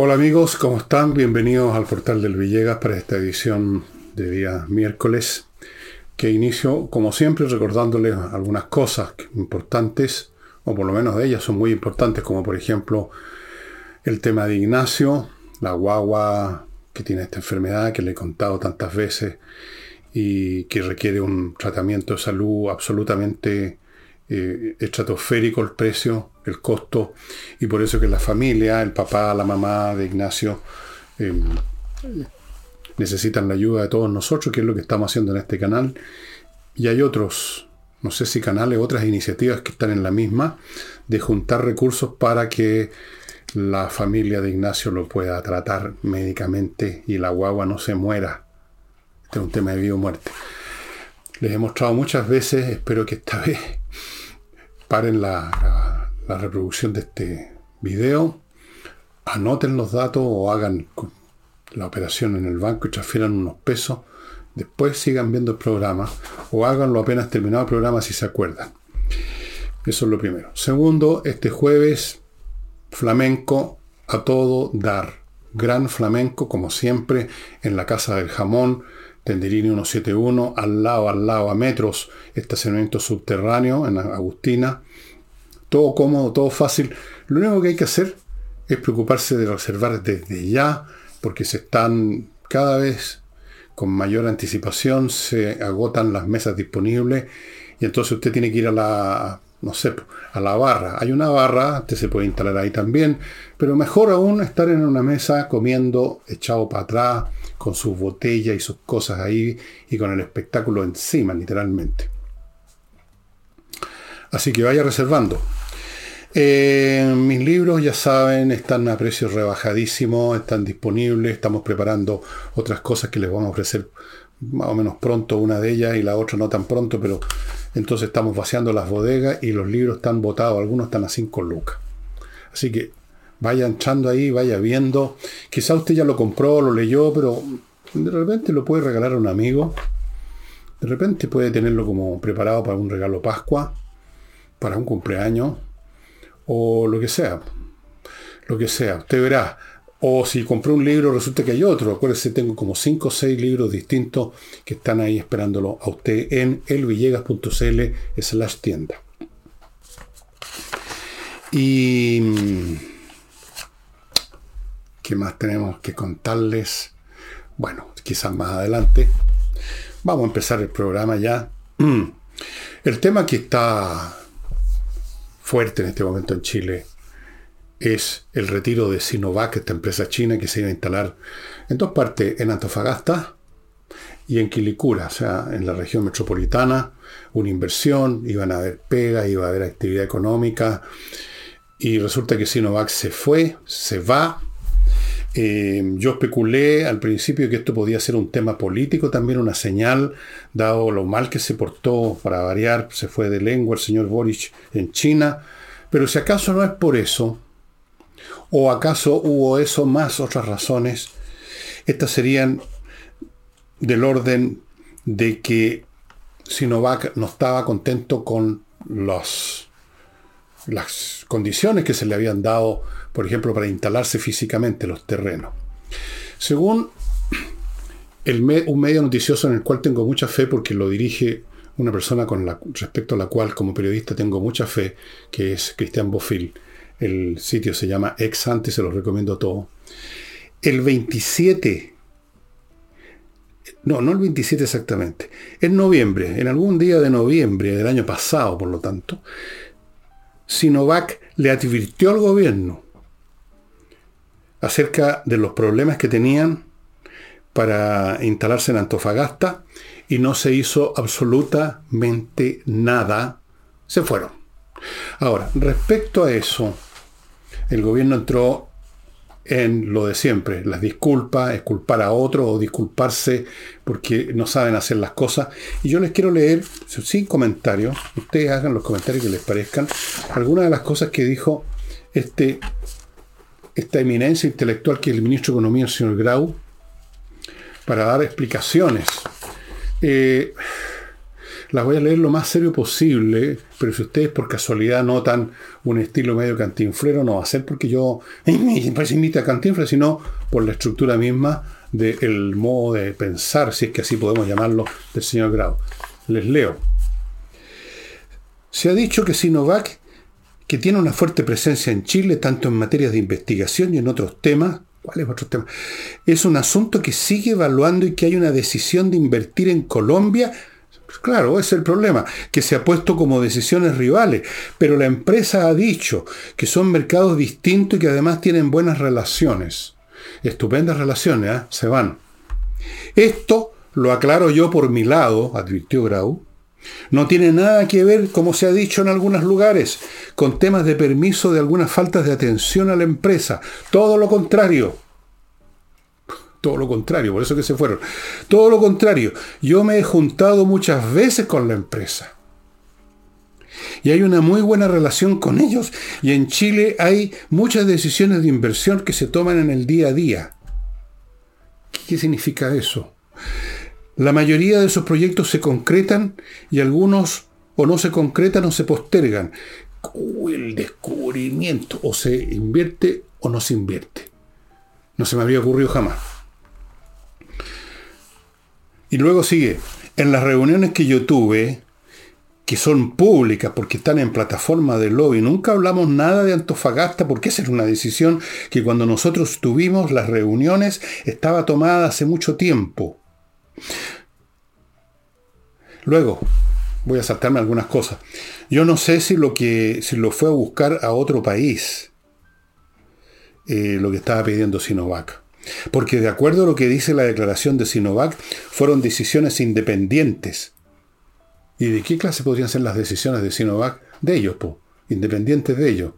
Hola amigos, ¿cómo están? Bienvenidos al portal del Villegas para esta edición de día miércoles, que inicio como siempre recordándoles algunas cosas importantes, o por lo menos de ellas son muy importantes, como por ejemplo el tema de Ignacio, la guagua que tiene esta enfermedad que le he contado tantas veces y que requiere un tratamiento de salud absolutamente eh, estratosférico el precio, el costo, y por eso que la familia, el papá, la mamá de Ignacio, eh, necesitan la ayuda de todos nosotros, que es lo que estamos haciendo en este canal. Y hay otros, no sé si canales, otras iniciativas que están en la misma, de juntar recursos para que la familia de Ignacio lo pueda tratar médicamente y la guagua no se muera. Este es un tema de vida o muerte. Les he mostrado muchas veces, espero que esta vez paren la, reproducción de este video, anoten los datos o hagan la operación en el banco y transfieran unos pesos, después sigan viendo el programa o háganlo apenas terminado el programa si se acuerdan. Eso es lo primero. Segundo, este jueves, flamenco a todo dar. Gran flamenco, como siempre, en la Casa del Jamón, Tenderini 171, al lado, al lado, a metros, estacionamiento subterráneo en Agustina. Todo cómodo, todo fácil. Lo único que hay que hacer es preocuparse de reservar desde ya, porque se están cada vez con mayor anticipación, se agotan las mesas disponibles y entonces usted tiene que ir a la, no sé, a la barra. Hay una barra, usted se puede instalar ahí también, pero mejor aún estar en una mesa comiendo echado para atrás, con sus botellas y sus cosas ahí y con el espectáculo encima, literalmente. Así que vaya reservando. Eh, mis libros, ya saben, están a precio rebajadísimo, están disponibles, estamos preparando otras cosas que les vamos a ofrecer más o menos pronto, una de ellas y la otra no tan pronto, pero entonces estamos vaciando las bodegas y los libros están botados, algunos están a 5 lucas. Así que vaya echando ahí, vaya viendo. Quizá usted ya lo compró, lo leyó, pero de repente lo puede regalar a un amigo. De repente puede tenerlo como preparado para un regalo Pascua, para un cumpleaños, o lo que sea. Lo que sea, usted verá. O si compró un libro, resulta que hay otro. Acuérdese, tengo como 5 o 6 libros distintos que están ahí esperándolo a usted en elvillegas.cl slash tienda. Y ¿Qué más tenemos que contarles? Bueno, quizás más adelante. Vamos a empezar el programa ya. El tema que está fuerte en este momento en Chile es el retiro de Sinovac, esta empresa china que se iba a instalar en dos partes, en Antofagasta y en Quilicura, o sea, en la región metropolitana, una inversión, iban a haber pega, iba a haber actividad económica, y resulta que Sinovac se fue, se va, eh, yo especulé al principio que esto podía ser un tema político, también una señal, dado lo mal que se portó, para variar, se fue de lengua el señor Boric en China, pero si acaso no es por eso, o acaso hubo eso más otras razones, estas serían del orden de que Sinovac no estaba contento con los, las condiciones que se le habían dado por ejemplo, para instalarse físicamente los terrenos. Según un medio noticioso en el cual tengo mucha fe porque lo dirige una persona con respecto a la cual como periodista tengo mucha fe, que es Cristian Bofil. El sitio se llama Ex Ante, se lo recomiendo todo. El 27, no, no el 27 exactamente, en noviembre, en algún día de noviembre del año pasado, por lo tanto, Sinovac le advirtió al gobierno acerca de los problemas que tenían para instalarse en Antofagasta y no se hizo absolutamente nada. Se fueron. Ahora, respecto a eso, el gobierno entró en lo de siempre, las disculpas, es culpar a otro o disculparse porque no saben hacer las cosas. Y yo les quiero leer, sin comentarios, ustedes hagan los comentarios que les parezcan, algunas de las cosas que dijo este esta eminencia intelectual que es el ministro de Economía, el señor Grau, para dar explicaciones. Eh, las voy a leer lo más serio posible, pero si ustedes por casualidad notan un estilo medio cantinflero, no va a ser porque yo parece imita a cantinflero, sino por la estructura misma del modo de pensar, si es que así podemos llamarlo, del señor Grau. Les leo. Se ha dicho que Sinovac, que tiene una fuerte presencia en Chile, tanto en materias de investigación y en otros temas, ¿cuál es otro tema? Es un asunto que sigue evaluando y que hay una decisión de invertir en Colombia pues claro, es el problema, que se ha puesto como decisiones rivales, pero la empresa ha dicho que son mercados distintos y que además tienen buenas relaciones. Estupendas relaciones, ¿eh? se van. Esto lo aclaro yo por mi lado, advirtió Grau. No tiene nada que ver, como se ha dicho en algunos lugares, con temas de permiso de algunas faltas de atención a la empresa. Todo lo contrario. Todo lo contrario, por eso que se fueron. Todo lo contrario, yo me he juntado muchas veces con la empresa. Y hay una muy buena relación con ellos. Y en Chile hay muchas decisiones de inversión que se toman en el día a día. ¿Qué significa eso? La mayoría de esos proyectos se concretan y algunos o no se concretan o se postergan. el descubrimiento. O se invierte o no se invierte. No se me habría ocurrido jamás. Y luego sigue, en las reuniones que yo tuve, que son públicas porque están en plataforma de lobby, nunca hablamos nada de Antofagasta porque esa es una decisión que cuando nosotros tuvimos las reuniones estaba tomada hace mucho tiempo. Luego, voy a saltarme algunas cosas. Yo no sé si lo que si lo fue a buscar a otro país, eh, lo que estaba pidiendo Sinovac. Porque de acuerdo a lo que dice la declaración de Sinovac, fueron decisiones independientes. ¿Y de qué clase podrían ser las decisiones de Sinovac? De ellos, po, independientes de ellos.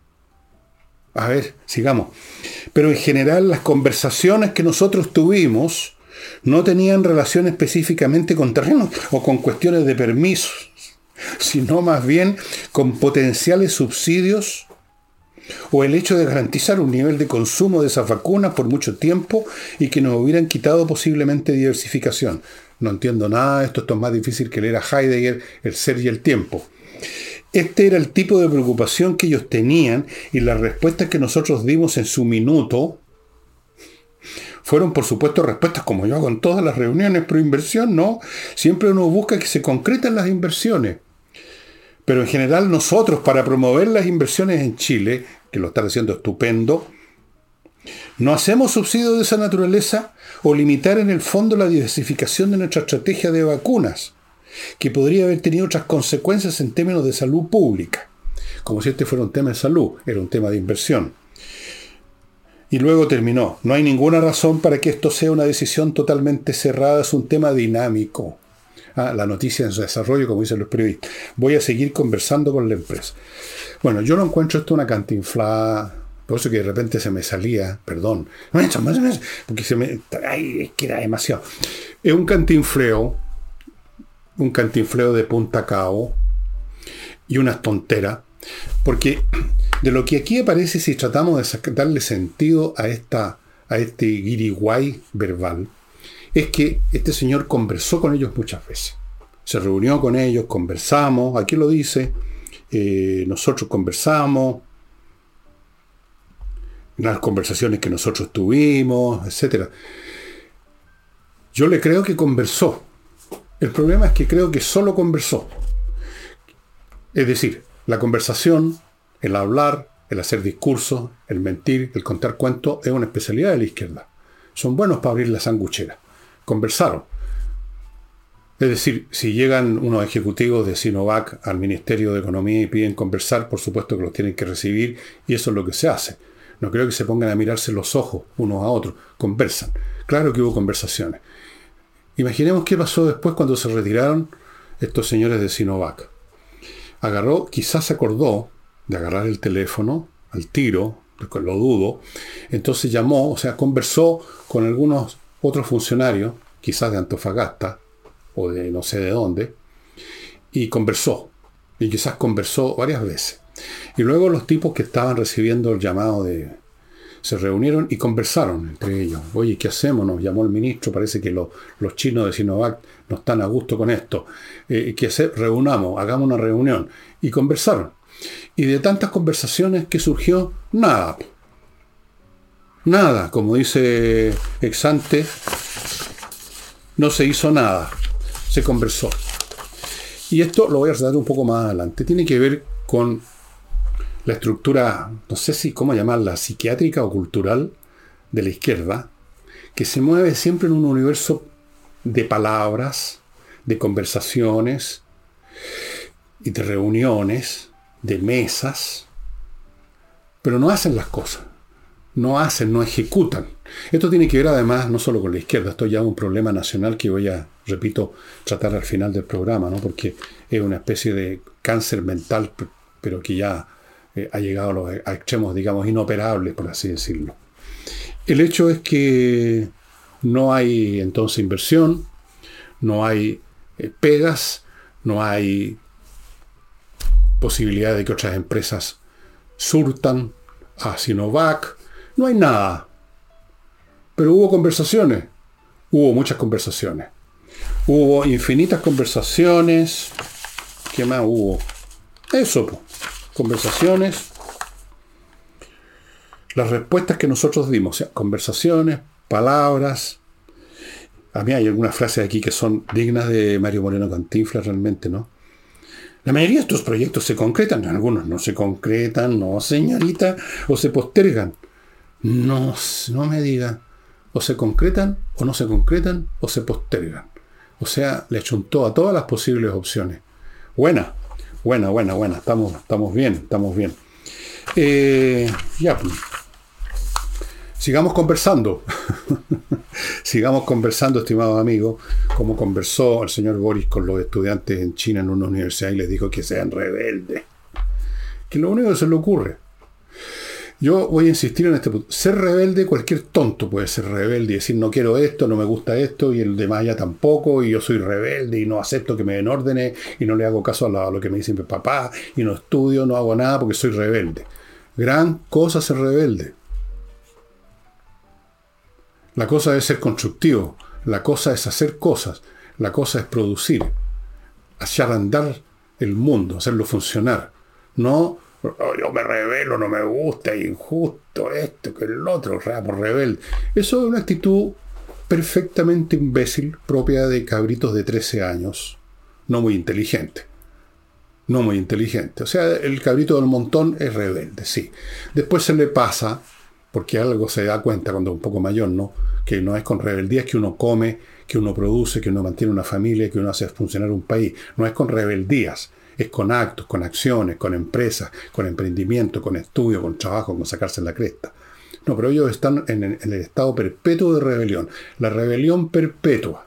A ver, sigamos. Pero en general las conversaciones que nosotros tuvimos no tenían relación específicamente con terrenos o con cuestiones de permisos, sino más bien con potenciales subsidios o el hecho de garantizar un nivel de consumo de esas vacunas por mucho tiempo y que nos hubieran quitado posiblemente diversificación. No entiendo nada, esto, esto es más difícil que leer a Heidegger, el ser y el tiempo. Este era el tipo de preocupación que ellos tenían y las respuestas que nosotros dimos en su minuto fueron, por supuesto, respuestas como yo hago en todas las reuniones pro inversión, ¿no? Siempre uno busca que se concreten las inversiones. Pero en general nosotros, para promover las inversiones en Chile, que lo están haciendo estupendo, no hacemos subsidios de esa naturaleza o limitar en el fondo la diversificación de nuestra estrategia de vacunas, que podría haber tenido otras consecuencias en términos de salud pública, como si este fuera un tema de salud, era un tema de inversión. Y luego terminó, no hay ninguna razón para que esto sea una decisión totalmente cerrada, es un tema dinámico. Ah, la noticia en su desarrollo, como dicen los periodistas. Voy a seguir conversando con la empresa. Bueno, yo no encuentro esto una cantinflada. Por eso que de repente se me salía, perdón, porque se me. Ay, es que era demasiado. Es un cantinfleo, un cantinfleo de punta cao y una tontera, porque de lo que aquí aparece, si tratamos de darle sentido a, esta, a este guiriguay verbal, es que este señor conversó con ellos muchas veces. Se reunió con ellos, conversamos, aquí lo dice, eh, nosotros conversamos, las conversaciones que nosotros tuvimos, etc. Yo le creo que conversó. El problema es que creo que solo conversó. Es decir, la conversación, el hablar, el hacer discursos, el mentir, el contar cuentos, es una especialidad de la izquierda. Son buenos para abrir la sanguchera conversaron. Es decir, si llegan unos ejecutivos de Sinovac al Ministerio de Economía y piden conversar, por supuesto que los tienen que recibir y eso es lo que se hace. No creo que se pongan a mirarse los ojos unos a otros, conversan. Claro que hubo conversaciones. Imaginemos qué pasó después cuando se retiraron estos señores de Sinovac. Agarró, quizás se acordó de agarrar el teléfono al tiro, lo dudo, entonces llamó, o sea, conversó con algunos otro funcionario, quizás de Antofagasta o de no sé de dónde, y conversó. Y quizás conversó varias veces. Y luego los tipos que estaban recibiendo el llamado de se reunieron y conversaron entre ellos. Oye, ¿qué hacemos? Nos llamó el ministro, parece que los chinos de Sinovac no están a gusto con esto. Eh, ¿Qué hacer? Reunamos, hagamos una reunión. Y conversaron. Y de tantas conversaciones que surgió, nada. Nada, como dice Exante, no se hizo nada. Se conversó. Y esto lo voy a resaltar un poco más adelante. Tiene que ver con la estructura, no sé si cómo llamarla, psiquiátrica o cultural de la izquierda, que se mueve siempre en un universo de palabras, de conversaciones y de reuniones, de mesas, pero no hacen las cosas, no hacen, no ejecutan. Esto tiene que ver además no solo con la izquierda, esto ya es un problema nacional que voy a, repito, tratar al final del programa, ¿no? porque es una especie de cáncer mental, pero que ya eh, ha llegado a, los, extremos, digamos, inoperables, por así decirlo. El hecho es que no hay entonces inversión, no hay eh, pegas, no hay posibilidad de que otras empresas surtan a Sinovac, no hay nada. Pero hubo conversaciones, hubo muchas conversaciones. Hubo infinitas conversaciones. ¿Qué más hubo? Eso, conversaciones, las respuestas que nosotros dimos, o sea, conversaciones, palabras. A mí hay algunas frases aquí que son dignas de Mario Moreno Cantinflas realmente, ¿no? La mayoría de estos proyectos se concretan, algunos no se concretan, no, señorita, o se postergan. No, no me diga, o se concretan, o no se concretan, o se postergan. O sea, le chuntó a todas las posibles opciones. Buena, Buena, buena, buena. Estamos, estamos bien, estamos bien. Eh, ya. Sigamos conversando. Sigamos conversando, estimados amigos, como conversó el señor Boris con los estudiantes en China en una universidad y les dijo que sean rebeldes. Que lo único que se le ocurre. Yo voy a insistir en este punto. Ser rebelde, cualquier tonto puede ser rebelde y decir no quiero esto, no me gusta esto, y el de Maya tampoco, y yo soy rebelde y no acepto que me den órdenes y no le hago caso a, lo que me dice mi papá, y no estudio, no hago nada porque soy rebelde. Gran cosa ser rebelde. La cosa es ser constructivo, la cosa es hacer cosas, la cosa es producir, hacer andar el mundo, hacerlo funcionar. No Yo me revelo, no me gusta, injusto, esto, que el otro, por rebelde. Eso es una actitud perfectamente imbécil, propia de cabritos de 13 años, no muy inteligente. No muy inteligente. O sea, el cabrito del montón es rebelde, sí. Después se le pasa, porque algo se da cuenta cuando es un poco mayor, ¿no? Que no es con rebeldía, es que uno come, que uno produce, que uno mantiene una familia, que uno hace funcionar un país. No es con rebeldías es con actos, con acciones, con empresas, con emprendimiento, con estudio, con trabajo, con sacarse la cresta. No, pero ellos están en, el estado perpetuo de rebelión. La rebelión perpetua.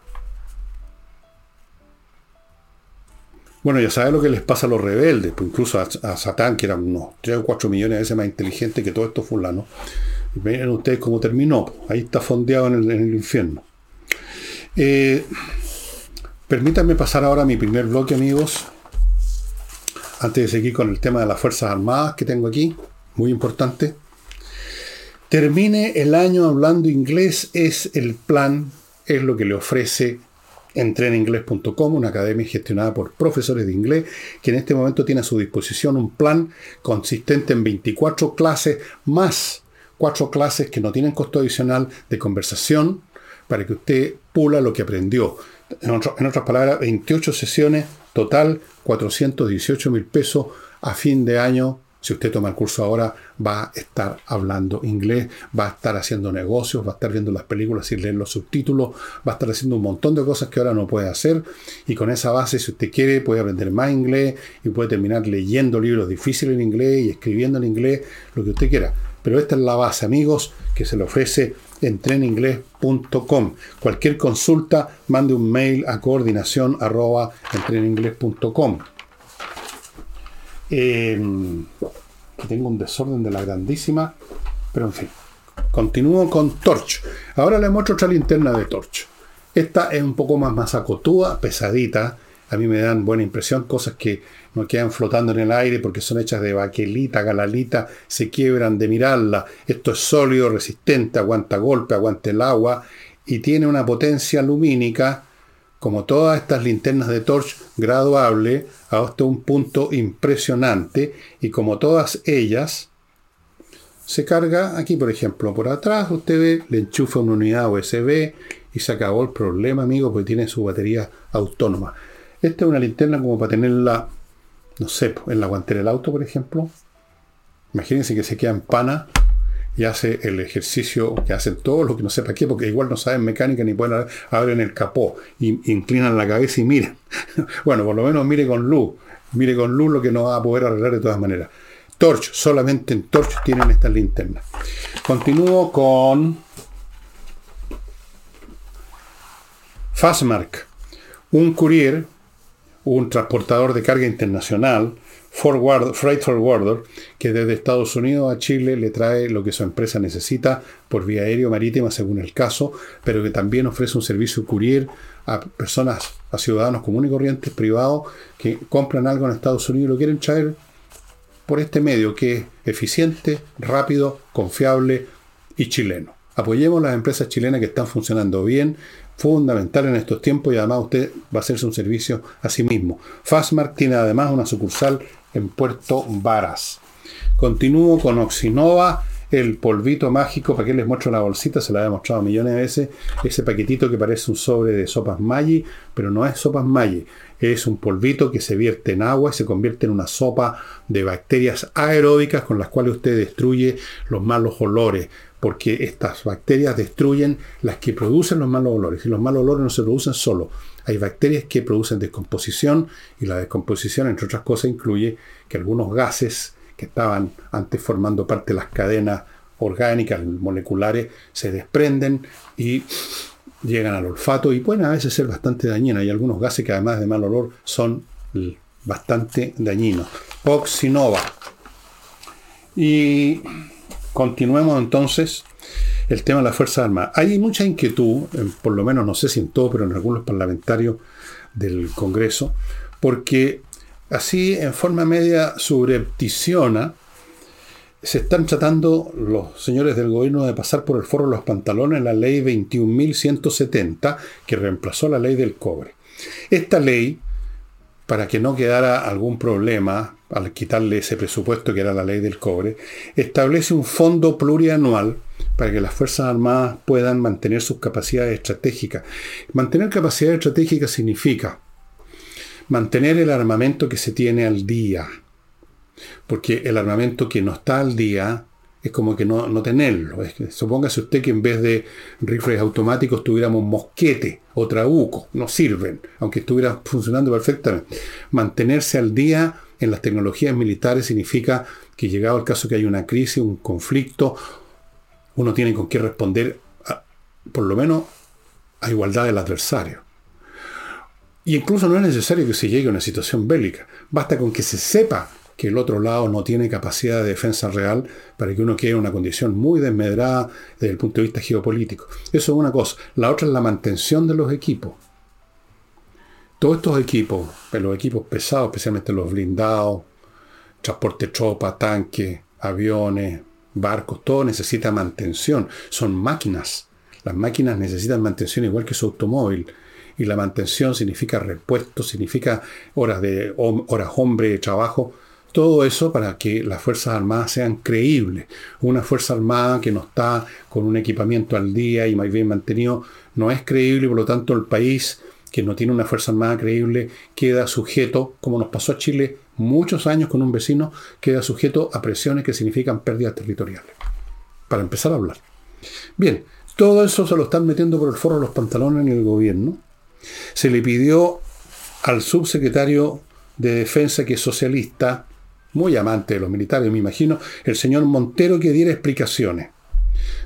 Bueno, ya sabes lo que les pasa a los rebeldes, pues incluso a, Satán, que era unos 3 o 4 millones de veces más inteligente que todo esto fulano. Miren ustedes cómo terminó. Ahí está fondeado en el, infierno. Eh, permítanme pasar ahora a mi primer bloque, amigos antes de seguir con el tema de las Fuerzas Armadas que tengo aquí, muy importante. Termine el año hablando inglés es el plan, es lo que le ofrece entreninglés.com, una academia gestionada por profesores de inglés, que en este momento tiene a su disposición un plan consistente en 24 clases más cuatro clases que no tienen costo adicional de conversación para que usted pula lo que aprendió. En, en otras palabras, 28 sesiones Total, 418 mil pesos a fin de año. Si usted toma el curso ahora, va a estar hablando inglés, va a estar haciendo negocios, va a estar viendo las películas y leer los subtítulos, va a estar haciendo un montón de cosas que ahora no puede hacer. Y con esa base, si usted quiere, puede aprender más inglés y puede terminar leyendo libros difíciles en inglés y escribiendo en inglés, lo que usted quiera. Pero esta es la base, amigos, que se le ofrece en treningles.com. Cualquier consulta, mande un mail a coordinación arroba. Eh, tengo un desorden de la grandísima, pero en fin. Continúo con Torch. Ahora le muestro otra linterna de Torch. Esta es un poco más masacotúa, pesadita. A mí me dan buena impresión, cosas que no quedan flotando en el aire porque son hechas de baquelita, galalita, se quiebran de mirarla. Esto es sólido, resistente, aguanta golpe, aguanta el agua y tiene una potencia lumínica, como todas estas linternas de torch, graduable hasta un punto impresionante y como todas ellas, se carga aquí, por ejemplo, por atrás, usted ve, le enchufa una unidad USB y se acabó el problema, amigo, porque tiene su batería autónoma. Esta es una linterna como para tenerla, no sé, en la guantera del auto, por ejemplo. Imagínense que se queda en pana y hace el ejercicio que hacen todos los que no sepa qué, porque igual no saben mecánica ni pueden abrir el capó, y inclinan la cabeza y miren. bueno, por lo menos mire con luz, mire con luz lo que no va a poder arreglar de todas maneras. Torch, solamente en Torch tienen estas linternas. Continúo con Fastmark, un courier, un transportador de carga internacional, forward, freight forwarder, que desde Estados Unidos a Chile le trae lo que su empresa necesita por vía aérea o marítima según el caso, pero que también ofrece un servicio courier a personas, a ciudadanos comunes y corrientes privados que compran algo en Estados Unidos y lo quieren traer por este medio que es eficiente, rápido, confiable y chileno. Apoyemos las empresas chilenas que están funcionando bien, fundamental en estos tiempos y además usted va a hacerse un servicio a sí mismo. Fastmark tiene además una sucursal en Puerto Varas. Continúo con Oxinova, el polvito mágico, para que les muestro la bolsita, se la he mostrado millones de veces, ese paquetito que parece un sobre de sopas Maggi, pero no es sopas Maggi, es un polvito que se vierte en agua y se convierte en una sopa de bacterias aeróbicas con las cuales usted destruye los malos olores, porque estas bacterias destruyen las que producen los malos olores. Y los malos olores no se producen solo. Hay bacterias que producen descomposición y la descomposición, entre otras cosas, incluye que algunos gases que estaban antes formando parte de las cadenas orgánicas, moleculares, se desprenden y llegan al olfato y pueden a veces ser bastante dañinas. Hay algunos gases que además de mal olor son bastante dañinos. Oxinova. Y continuemos entonces el tema de las Fuerzas Armadas. Hay mucha inquietud, por lo menos no sé si en todo, pero en algunos parlamentarios del Congreso, porque así en forma media subrepticiona se están tratando los señores del gobierno de pasar por el forro de los pantalones la ley 21.170 que reemplazó la ley del cobre. Esta ley, para que no quedara algún problema al quitarle ese presupuesto que era la ley del cobre, establece un fondo plurianual para que las Fuerzas Armadas puedan mantener sus capacidades estratégicas. Mantener capacidades estratégicas significa mantener el armamento que se tiene al día, porque el armamento que no está al día es como que no, tenerlo. Es que, supóngase usted que en vez de rifles automáticos tuviéramos mosquete o trabuco. No sirven, aunque estuviera funcionando perfectamente. Mantenerse al día en las tecnologías militares significa que llegado el caso que hay una crisis, un conflicto, uno tiene con qué responder, por lo menos, a igualdad del adversario. Y incluso no es necesario que se llegue a una situación bélica. Basta con que se sepa que el otro lado no tiene capacidad de defensa real para que uno quede en una condición muy desmedrada desde el punto de vista geopolítico. Eso es una cosa. La otra es la mantención de los equipos. Todos estos equipos, los equipos pesados, especialmente los blindados, transporte tropa, tanques, aviones, barcos, todo necesita mantención. Son máquinas. Las máquinas necesitan mantención igual que su automóvil y la mantención significa repuesto, significa horas de horas hombre de trabajo todo eso para que las Fuerzas Armadas sean creíbles. Una Fuerza Armada que no está con un equipamiento al día y más bien mantenido no es creíble, por lo tanto el país que no tiene una Fuerza Armada creíble queda sujeto, como nos pasó a Chile muchos años con un vecino, queda sujeto a presiones que significan pérdidas territoriales. Para empezar a hablar. Bien, todo eso se lo están metiendo por el forro de los pantalones en el gobierno. Se le pidió al subsecretario de Defensa, que es socialista, muy amante de los militares, me imagino, el señor Montero que diera explicaciones.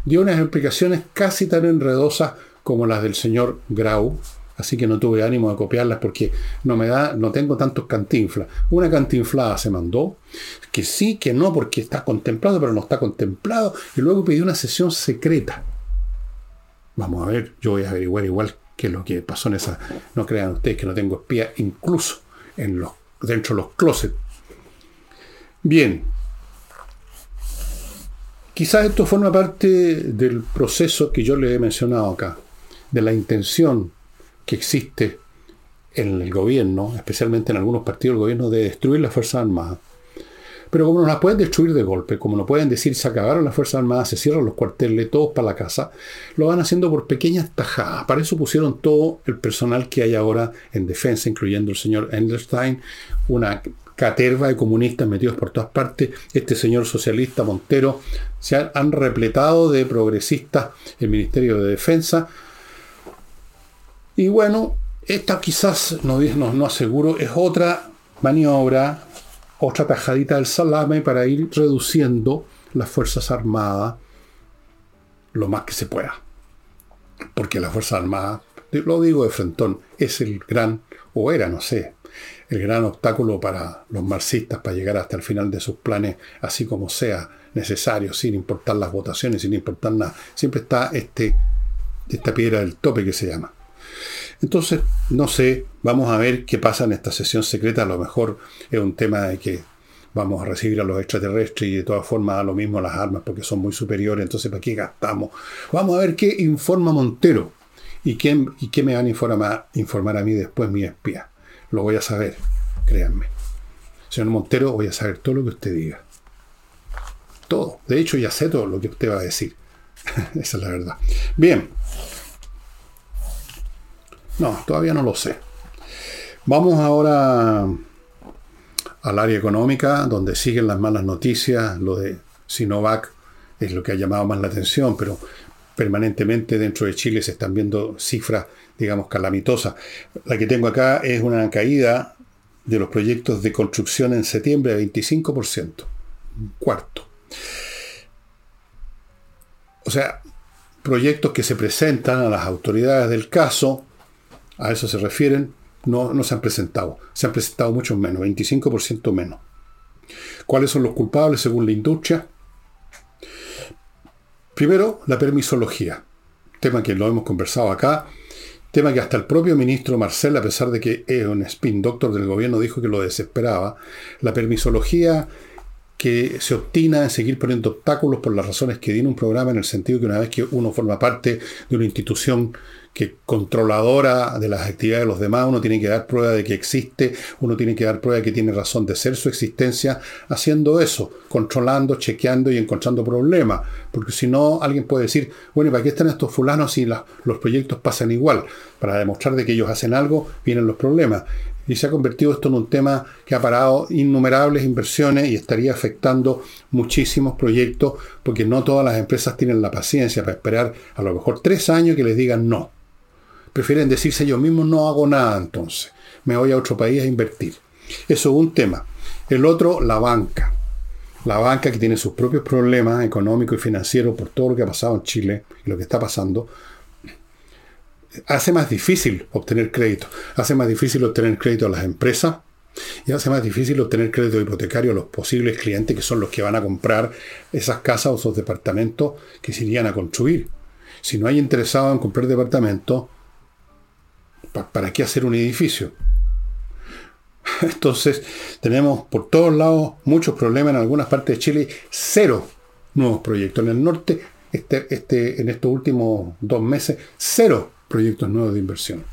Dio unas explicaciones casi tan enredosas como las del señor Grau, así que no tuve ánimo de copiarlas porque no me da, no tengo tantos cantinflas. Una cantinflada se mandó, que sí, que no, porque está contemplado, pero no está contemplado, y luego pidió una sesión secreta. Vamos a ver, yo voy a averiguar igual que es lo que pasó en esa. No crean ustedes que no tengo espía, incluso en los, dentro de los closets. Bien. Quizás esto forma parte del proceso que yo le he mencionado acá, de la intención que existe en el gobierno, especialmente en algunos partidos del gobierno, de destruir las Fuerzas Armadas. Pero como no las pueden destruir de golpe, como no pueden decir se acabaron las Fuerzas Armadas, se cierran los cuarteles, todos para la casa, lo van haciendo por pequeñas tajadas. Para eso pusieron todo el personal que hay ahora en defensa, incluyendo el señor Enderstein, una caterva de comunistas metidos por todas partes, este señor socialista Montero, se han, repletado de progresistas el Ministerio de Defensa. Y bueno, esta quizás, no, no, no aseguro, es otra maniobra otra tajadita del salame para ir reduciendo las Fuerzas Armadas lo más que se pueda. Porque las Fuerzas Armadas, lo digo de frentón, es el gran, o era, no sé, el gran obstáculo para los marxistas para llegar hasta el final de sus planes, así como sea necesario, sin importar las votaciones, sin importar nada. Siempre está este, esta piedra del tope que se llama. Entonces, no sé, vamos a ver qué pasa en esta sesión secreta. A lo mejor es un tema de que vamos a recibir a los extraterrestres y de todas formas da lo mismo las armas porque son muy superiores. Entonces, ¿para qué gastamos? Vamos a ver qué informa Montero y qué, y qué me van a informar, informar a mí después mi espía. Lo voy a saber, créanme. Señor Montero, voy a saber todo lo que usted diga. Todo. De hecho, ya sé todo lo que usted va a decir. Esa es la verdad. Bien. No, todavía no lo sé. Vamos ahora al área económica, donde siguen las malas noticias. Lo de Sinovac es lo que ha llamado más la atención, pero permanentemente dentro de Chile se están viendo cifras, digamos, calamitosas. La que tengo acá es una caída de los proyectos de construcción en septiembre de 25%, un cuarto. O sea, proyectos que se presentan a las autoridades del caso a eso se refieren, no, no se han presentado. Se han presentado mucho menos, 25% menos. ¿Cuáles son los culpables según la industria? Primero, la permisología, tema que lo hemos conversado acá, tema que hasta el propio ministro Marcel, a pesar de que es un spin doctor del gobierno, dijo que lo desesperaba. La permisología que se obstina en seguir poniendo obstáculos por las razones que tiene un programa, en el sentido que una vez que uno forma parte de una institución que controladora de las actividades de los demás, uno tiene que dar prueba de que existe, uno tiene que dar prueba de que tiene razón de ser su existencia, haciendo eso, controlando, chequeando y encontrando problemas. Porque si no, alguien puede decir, bueno, ¿para qué están estos fulanos si los proyectos pasan igual? Para demostrar de que ellos hacen algo, vienen los problemas. Y se ha convertido esto en un tema que ha parado innumerables inversiones y estaría afectando muchísimos proyectos porque no todas las empresas tienen la paciencia para esperar a lo mejor tres años que les digan no prefieren decirse ellos mismos, no hago nada entonces, me voy a otro país a invertir. Eso es un tema. El otro, la banca. La banca que tiene sus propios problemas económicos y financieros por todo lo que ha pasado en Chile y lo que está pasando, hace más difícil obtener crédito. Hace más difícil obtener crédito a las empresas y hace más difícil obtener crédito hipotecario a los posibles clientes que son los que van a comprar esas casas o esos departamentos que se irían a construir. Si no hay interesado en comprar departamentos, ¿Para qué hacer un edificio? Entonces, tenemos por todos lados muchos problemas en algunas partes de Chile, cero nuevos proyectos. En el norte, este, este, en estos últimos dos meses, cero proyectos nuevos de inversión.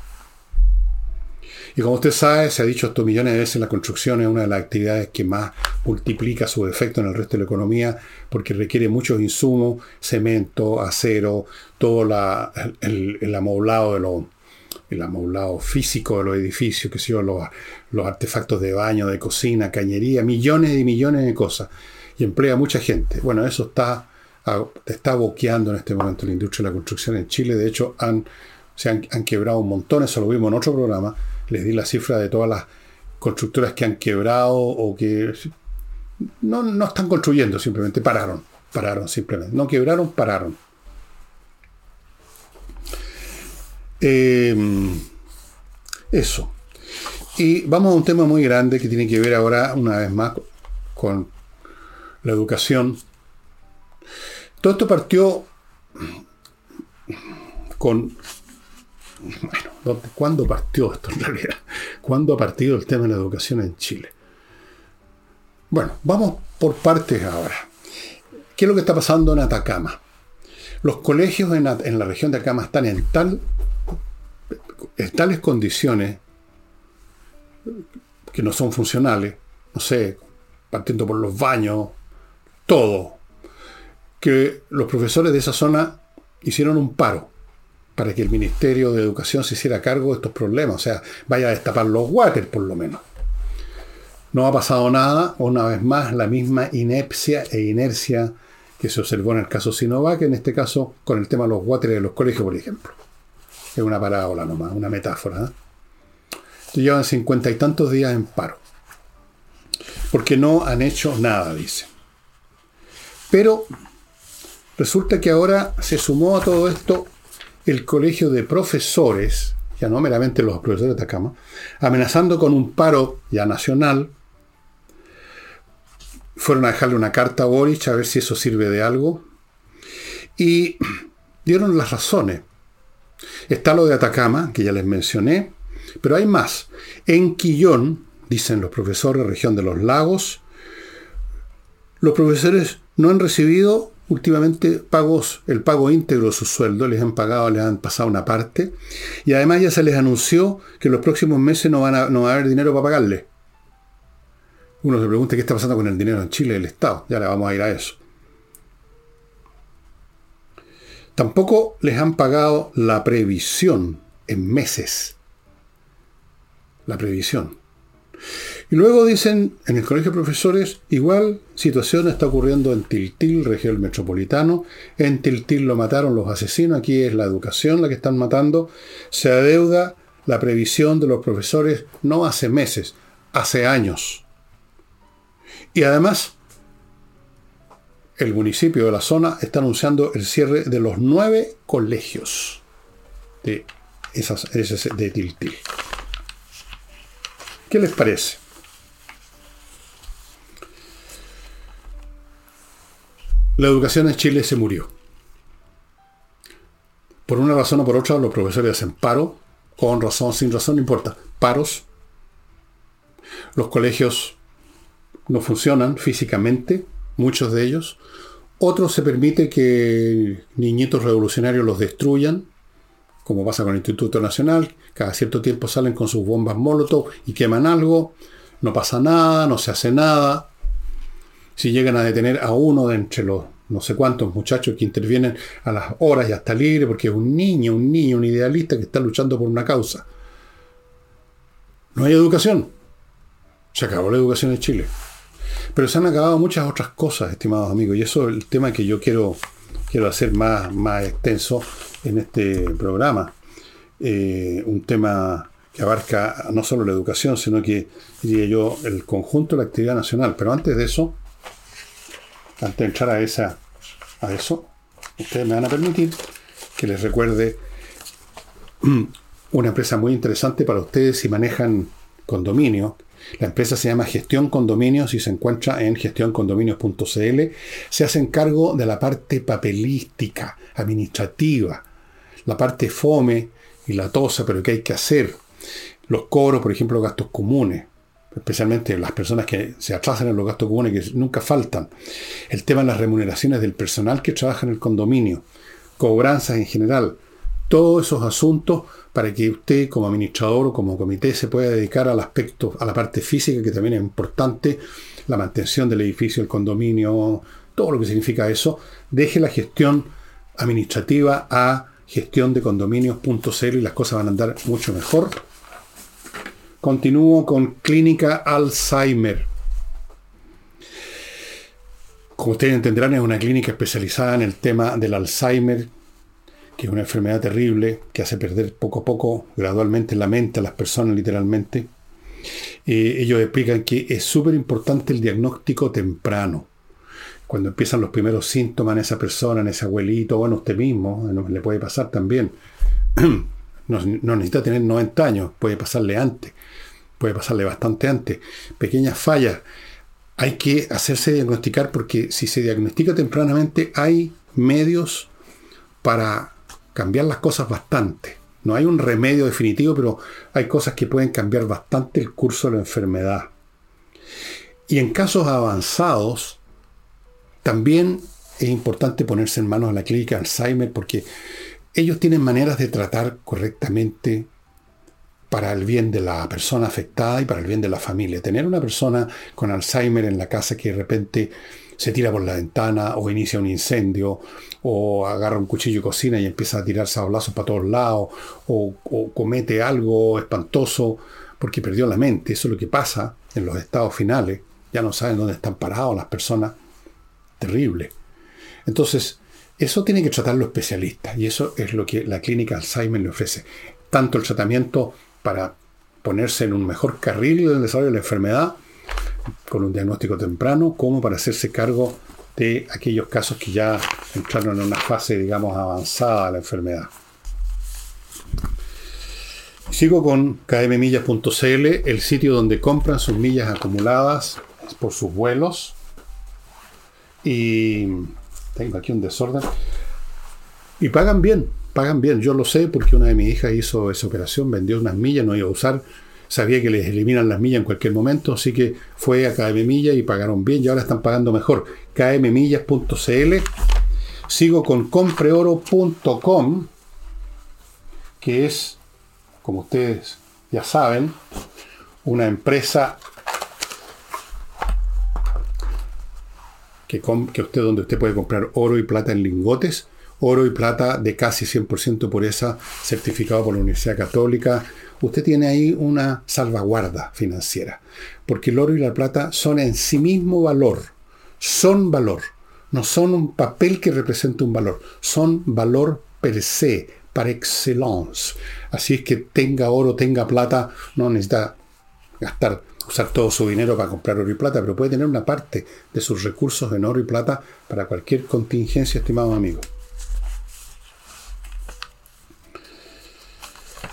Y como usted sabe, se ha dicho esto millones de veces, la construcción es una de las actividades que más multiplica su efecto en el resto de la economía porque requiere muchos insumos, cemento, acero, todo el, el amoblado de los el amoblado físico de los edificios, que son los, los artefactos de baño, de cocina, cañería, millones y millones de cosas. Y emplea mucha gente. Bueno, eso está, está boqueando en este momento la industria de la construcción en Chile. De hecho, han, se han, quebrado un montón, eso lo vimos en otro programa. Les di la cifra de todas las constructoras que han quebrado o que no, no están construyendo, simplemente pararon. Pararon simplemente. No quebraron, pararon. Em, eso. Y vamos a un tema muy grande que tiene que ver ahora, una vez más, con la educación. Todo esto partió con bueno, ¿cuándo partió esto en realidad? ¿Cuándo ha partido el tema de la educación en Chile? Bueno, vamos por partes ahora. ¿Qué es lo que está pasando en Atacama? Los colegios en, la región de Atacama están en, tal, en tales condiciones que no son funcionales, no sé, partiendo por los baños, todo, que los profesores de esa zona hicieron un paro para que el Ministerio de Educación se hiciera cargo de estos problemas, o sea, vaya a destapar los water por lo menos. No ha pasado nada, una vez más, la misma inepcia e inercia que se observó en el caso Sinovac, en este caso con el tema de los water de los colegios, por ejemplo. Es una parábola nomás, una metáfora. ¿eh? Llevan cincuenta y tantos días en paro. Porque no han hecho nada, dice. Pero resulta que ahora se sumó a todo esto el colegio de profesores, ya no meramente los profesores de Atacama, amenazando con un paro ya nacional. Fueron a dejarle una carta a Boric a ver si eso sirve de algo. Y dieron las razones. Está lo de Atacama, que ya les mencioné, pero hay más. En Quillón, dicen los profesores, región de los lagos, los profesores no han recibido últimamente pagos, el pago íntegro de su sueldo, les han pagado, les han pasado una parte, y además ya se les anunció que en los próximos meses no, van a, no va a haber dinero para pagarle. Uno se pregunta qué está pasando con el dinero en Chile del Estado, ya le vamos a ir a eso. Tampoco les han pagado la previsión en meses. La previsión. Y luego dicen, en el colegio de profesores, igual situación está ocurriendo en Tiltil, región metropolitano. En Tiltil lo mataron los asesinos, aquí es la educación la que están matando. Se adeuda la previsión de los profesores no hace meses, hace años. Y además, el municipio de la zona está anunciando el cierre de los nueve colegios de, esas, de Tiltil. ¿Qué les parece? La educación en Chile se murió. Por una razón o por otra, los profesores hacen paro, con razón, sin razón, no importa. Paros. Los colegios no funcionan físicamente, muchos de ellos. Otros se permite que niñitos revolucionarios los destruyan, como pasa con el Instituto Nacional. Cada cierto tiempo salen con sus bombas Molotov y queman algo. No pasa nada, no se hace nada si llegan a detener a uno de entre los no sé cuántos muchachos que intervienen a las horas y hasta libre, porque es un niño, un niño, un idealista que está luchando por una causa. No hay educación. Se acabó la educación en Chile. Pero se han acabado muchas otras cosas, estimados amigos, y eso es el tema que yo quiero, quiero hacer más, más extenso en este programa. Eh, un tema que abarca no solo la educación, sino que, diría yo, el conjunto de la actividad nacional. Pero antes de eso, antes de entrar a, esa, a eso, ustedes me van a permitir que les recuerde una empresa muy interesante para ustedes si manejan condominio. La empresa se llama Gestión Condominios y se encuentra en gestioncondominios.cl. Se hacen cargo de la parte papelística, administrativa, la parte fome y la tosa, pero que hay que hacer. Los cobros, por ejemplo, gastos comunes especialmente las personas que se atrasan en los gastos comunes, que nunca faltan. El tema de las remuneraciones del personal que trabaja en el condominio, cobranzas en general, todos esos asuntos para que usted como administrador o como comité se pueda dedicar al aspecto, a la parte física, que también es importante, la mantención del edificio, el condominio, todo lo que significa eso, deje la gestión administrativa a gestión de condominios.cl y las cosas van a andar mucho mejor Continúo con Clínica Alzheimer. Como ustedes entenderán, es una clínica especializada en el tema del Alzheimer, que es una enfermedad terrible que hace perder poco a poco, gradualmente, la mente a las personas, literalmente. Eh, ellos explican que es súper importante el diagnóstico temprano. Cuando empiezan los primeros síntomas en esa persona, en ese abuelito, bueno, usted mismo, le puede pasar también. No, no, necesita tener 90 años, puede pasarle antes puede pasarle bastante antes. Pequeñas fallas. Hay que hacerse diagnosticar porque si se diagnostica tempranamente hay medios para cambiar las cosas bastante. No hay un remedio definitivo, pero hay cosas que pueden cambiar bastante el curso de la enfermedad. Y en casos avanzados, también es importante ponerse en manos de la clínica Alzheimer porque ellos tienen maneras de tratar correctamente para el bien de la persona afectada y para el bien de la familia. Tener una persona con Alzheimer en la casa que de repente se tira por la ventana o inicia un incendio o agarra un cuchillo y cocina y empieza a tirar sablazos para todos lados o, o comete algo espantoso porque perdió la mente. Eso es lo que pasa en los estados finales. Ya no saben dónde están parados las personas. Terrible. Entonces, eso tiene que tratarlo especialistas y eso es lo que la clínica Alzheimer le ofrece. Tanto el tratamiento para ponerse en un mejor carril del desarrollo de la enfermedad, con un diagnóstico temprano, como para hacerse cargo de aquellos casos que ya entraron en una fase, digamos, avanzada de la enfermedad. Sigo con kmmillas.cl, el sitio donde compran sus millas acumuladas por sus vuelos. Y tengo aquí un desorden. Y pagan bien, pagan bien. Yo lo sé porque una de mis hijas hizo esa operación, vendió unas millas, no iba a usar. Sabía que les eliminan las millas en cualquier momento, así que fue a KM Millas y pagaron bien y ahora están pagando mejor. kmmillas.cl. Sigo con compreoro.com, que es, como ustedes ya saben, una empresa que, que usted, donde usted puede comprar oro y plata en lingotes, oro y plata de casi 100% pureza, certificado por la Universidad Católica. Usted tiene ahí una salvaguarda financiera, porque el oro y la plata son en sí mismo valor, son valor, no son un papel que represente un valor, son valor per se, par excellence. Así es que tenga oro, tenga plata, no necesita gastar usar todo su dinero para comprar oro y plata, pero puede tener una parte de sus recursos en oro y plata para cualquier contingencia, estimado amigo.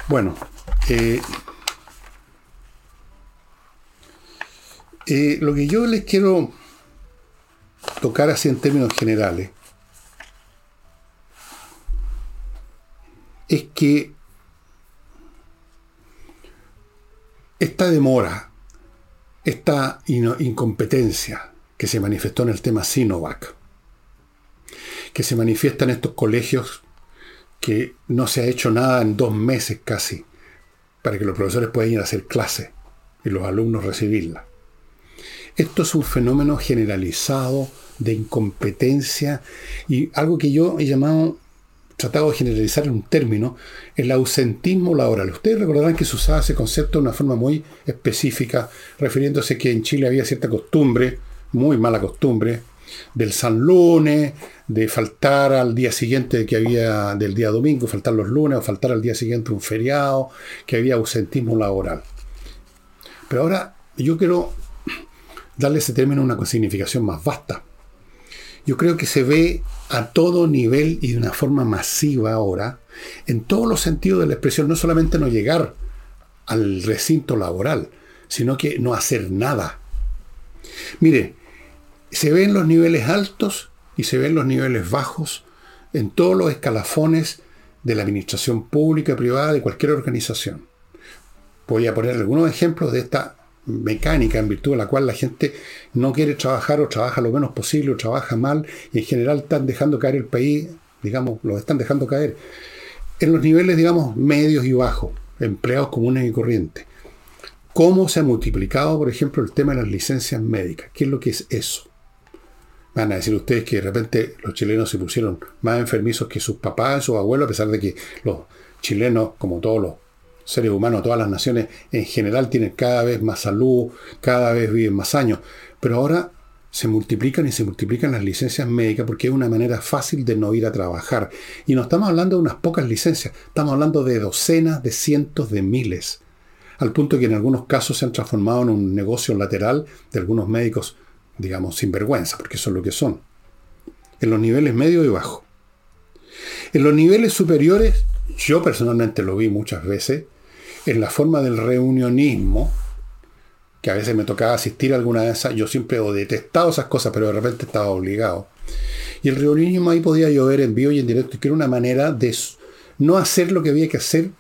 Bueno, eh, eh, lo que yo les quiero tocar así en términos generales es que esta demora esta incompetencia que se manifestó en el tema Sinovac, que se manifiesta en estos colegios que no se ha hecho nada en dos meses casi para que los profesores puedan ir a hacer clase y los alumnos recibirla. Esto es un fenómeno generalizado de incompetencia y algo que yo he llamado tratado de generalizar en un término, el ausentismo laboral. Ustedes recordarán que se usaba ese concepto de una forma muy específica, refiriéndose que en Chile había cierta costumbre, muy mala costumbre, del San Lunes, de faltar al día siguiente que había del día domingo, faltar los lunes, o faltar al día siguiente un feriado, que había ausentismo laboral. Pero ahora yo quiero darle ese término una significación más vasta. Yo creo que se ve a todo nivel y de una forma masiva ahora, en todos los sentidos de la expresión, no solamente no llegar al recinto laboral, sino que no hacer nada. Mire, se ven los niveles altos y se ven los niveles bajos en todos los escalafones de la administración pública, privada, de cualquier organización. Voy a poner algunos ejemplos de esta mecánica en virtud de la cual la gente no quiere trabajar o trabaja lo menos posible o trabaja mal y en general están dejando caer el país, digamos, lo están dejando caer. En los niveles, digamos, medios y bajos, empleados comunes y corrientes. ¿Cómo se ha multiplicado, por ejemplo, el tema de las licencias médicas? ¿Qué es lo que es eso? Van a decir ustedes que de repente los chilenos se pusieron más enfermizos que sus papás, sus abuelos, a pesar de que los chilenos, como todos los seres humanos, todas las naciones en general tienen cada vez más salud, cada vez viven más años, pero ahora se multiplican y se multiplican las licencias médicas porque es una manera fácil de no ir a trabajar. Y no estamos hablando de unas pocas licencias, estamos hablando de docenas, de cientos, de miles, al punto que en algunos casos se han transformado en un negocio lateral de algunos médicos, digamos, sin vergüenza, porque eso es lo que son, en los niveles medio y bajo. En los niveles superiores, yo personalmente lo vi muchas veces, en la forma del reunionismo, que a veces me tocaba asistir a alguna de esas, yo siempre he detestado esas cosas, pero de repente estaba obligado. Y el reunionismo ahí podía llover en vivo y en directo, que era una manera de no hacer lo que había que hacer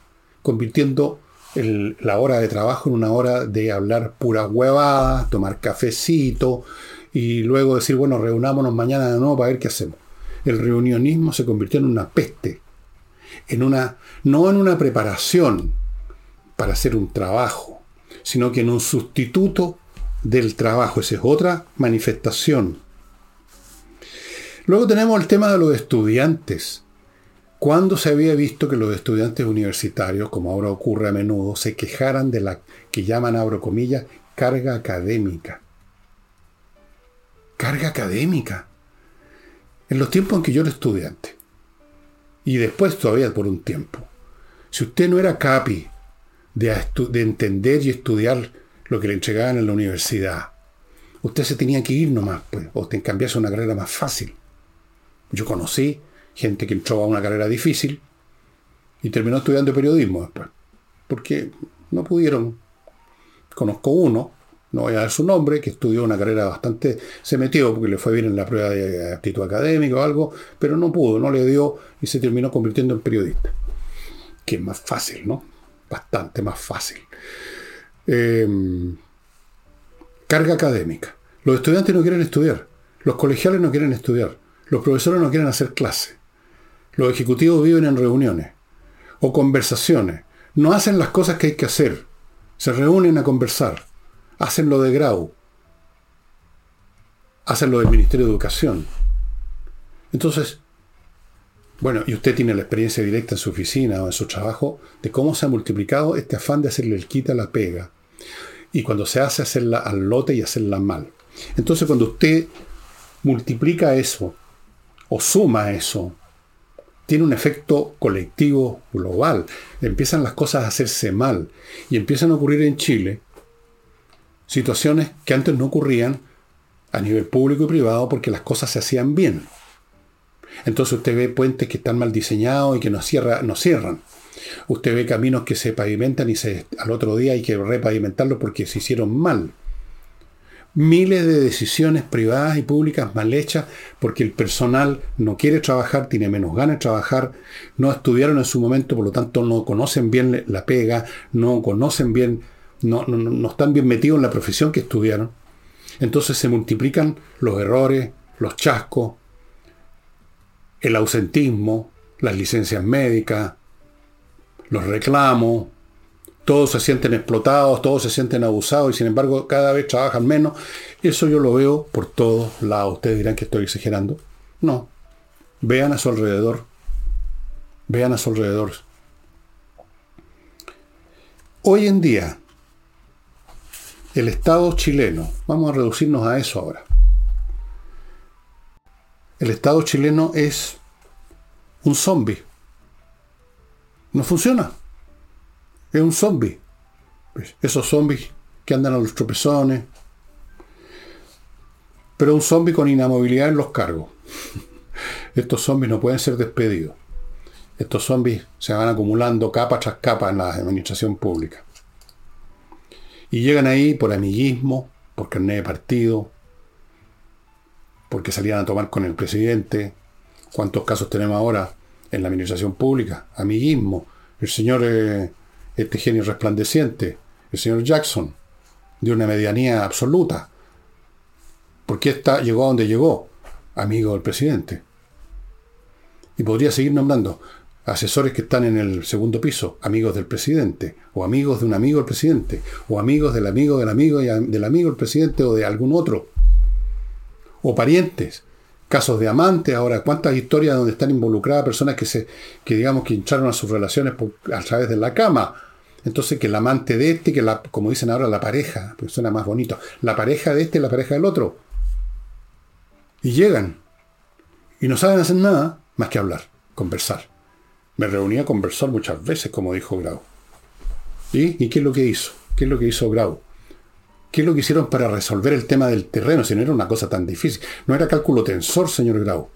convirtiendo la hora de trabajo en una hora de hablar puras huevadas, tomar cafecito y luego decir, bueno, reunámonos mañana de nuevo para ver qué hacemos. El reunionismo se convirtió en una peste, en una, no en una preparación para hacer un trabajo, sino que en un sustituto del trabajo. Esa es otra manifestación. Luego tenemos el tema de los estudiantes. ¿Cuándo se había visto que los estudiantes universitarios, como ahora ocurre a menudo, se quejaran de la que llaman, abro comillas, carga académica? Carga académica. En los tiempos en que yo era estudiante, y después todavía por un tiempo, si usted no era capi de, de entender y estudiar lo que le entregaban en la universidad, usted se tenía que ir nomás, pues, o cambiarse una carrera más fácil. Yo conocí gente que entró a una carrera difícil y terminó estudiando periodismo después. Porque no pudieron. Conozco uno, no voy a dar su nombre, que estudió una carrera bastante, se metió porque le fue bien en la prueba de aptitud académica o algo, pero no pudo, no le dio y se terminó convirtiendo en periodista. Que es más fácil, ¿no? Bastante más fácil. Em, carga académica. Los estudiantes no quieren estudiar. Los colegiales no quieren estudiar. Los profesores no quieren hacer clase. Los ejecutivos viven en reuniones o conversaciones. No hacen las cosas que hay que hacer. Se reúnen a conversar. Hacen lo de Grau. Hacen lo del Ministerio de Educación. Entonces, bueno, y usted tiene la experiencia directa en su oficina o en su trabajo de cómo se ha multiplicado este afán de hacerle el quita la pega. Y cuando se hace hacerla al lote y hacerla mal. Entonces, cuando usted multiplica eso o suma eso, tiene un efecto colectivo global. Empiezan las cosas a hacerse mal y empiezan a ocurrir en Chile situaciones que antes no ocurrían a nivel público y privado porque las cosas se hacían bien. Entonces usted ve puentes que están mal diseñados y que no, cierra, no cierran. Usted ve caminos que se pavimentan y se, al otro día hay que repavimentarlos porque se hicieron mal miles de decisiones privadas y públicas mal hechas porque el personal no quiere trabajar, tiene menos ganas de trabajar, no estudiaron en su momento, por lo tanto no conocen bien la pega, no conocen bien, no, no, están bien metidos en la profesión que estudiaron. Entonces se multiplican los errores, los chascos, el ausentismo, las licencias médicas, los reclamos, todos se sienten explotados, todos se sienten abusados y sin embargo cada vez trabajan menos. Eso yo lo veo por todos lados. Ustedes dirán que estoy exagerando. No. Vean a su alrededor. Vean a su alrededor. Hoy en día, el Estado chileno, vamos a reducirnos a eso ahora. El Estado chileno es un zombie. No funciona es un zombie. Pues, esos zombies que andan a los tropezones. Pero un zombie con inamovilidad en los cargos. Estos zombies no pueden ser despedidos. Estos zombies se van acumulando capa tras capa en la administración pública. Y llegan ahí por amiguismo, por carnet de partido, porque salían a tomar con el presidente. ¿Cuántos casos tenemos ahora en la administración pública? Amiguismo. El señor eh, este genio resplandeciente, el señor Jackson, de una medianía absoluta. porque está, llegó a donde llegó? Amigo del presidente. Y podría seguir nombrando asesores que están en el segundo piso, amigos del presidente, o amigos de un amigo del presidente, o amigos del amigo del amigo y del amigo del presidente o de algún otro, o parientes, casos de amantes, ahora cuántas historias donde están involucradas personas que se, que digamos que hincharon a sus relaciones a través de la cama. Entonces que el amante de este, que la, como dicen ahora, la pareja, porque suena más bonito, la pareja de este la pareja del otro. Y llegan. Y no saben hacer nada más que hablar, conversar. Me reuní a conversar muchas veces, como dijo Grau. ¿Y? ¿Y qué es lo que hizo? ¿Qué es lo que hizo Grau? ¿Qué es lo que hicieron para resolver el tema del terreno? Si no era una cosa tan difícil. No era cálculo tensor, señor Grau,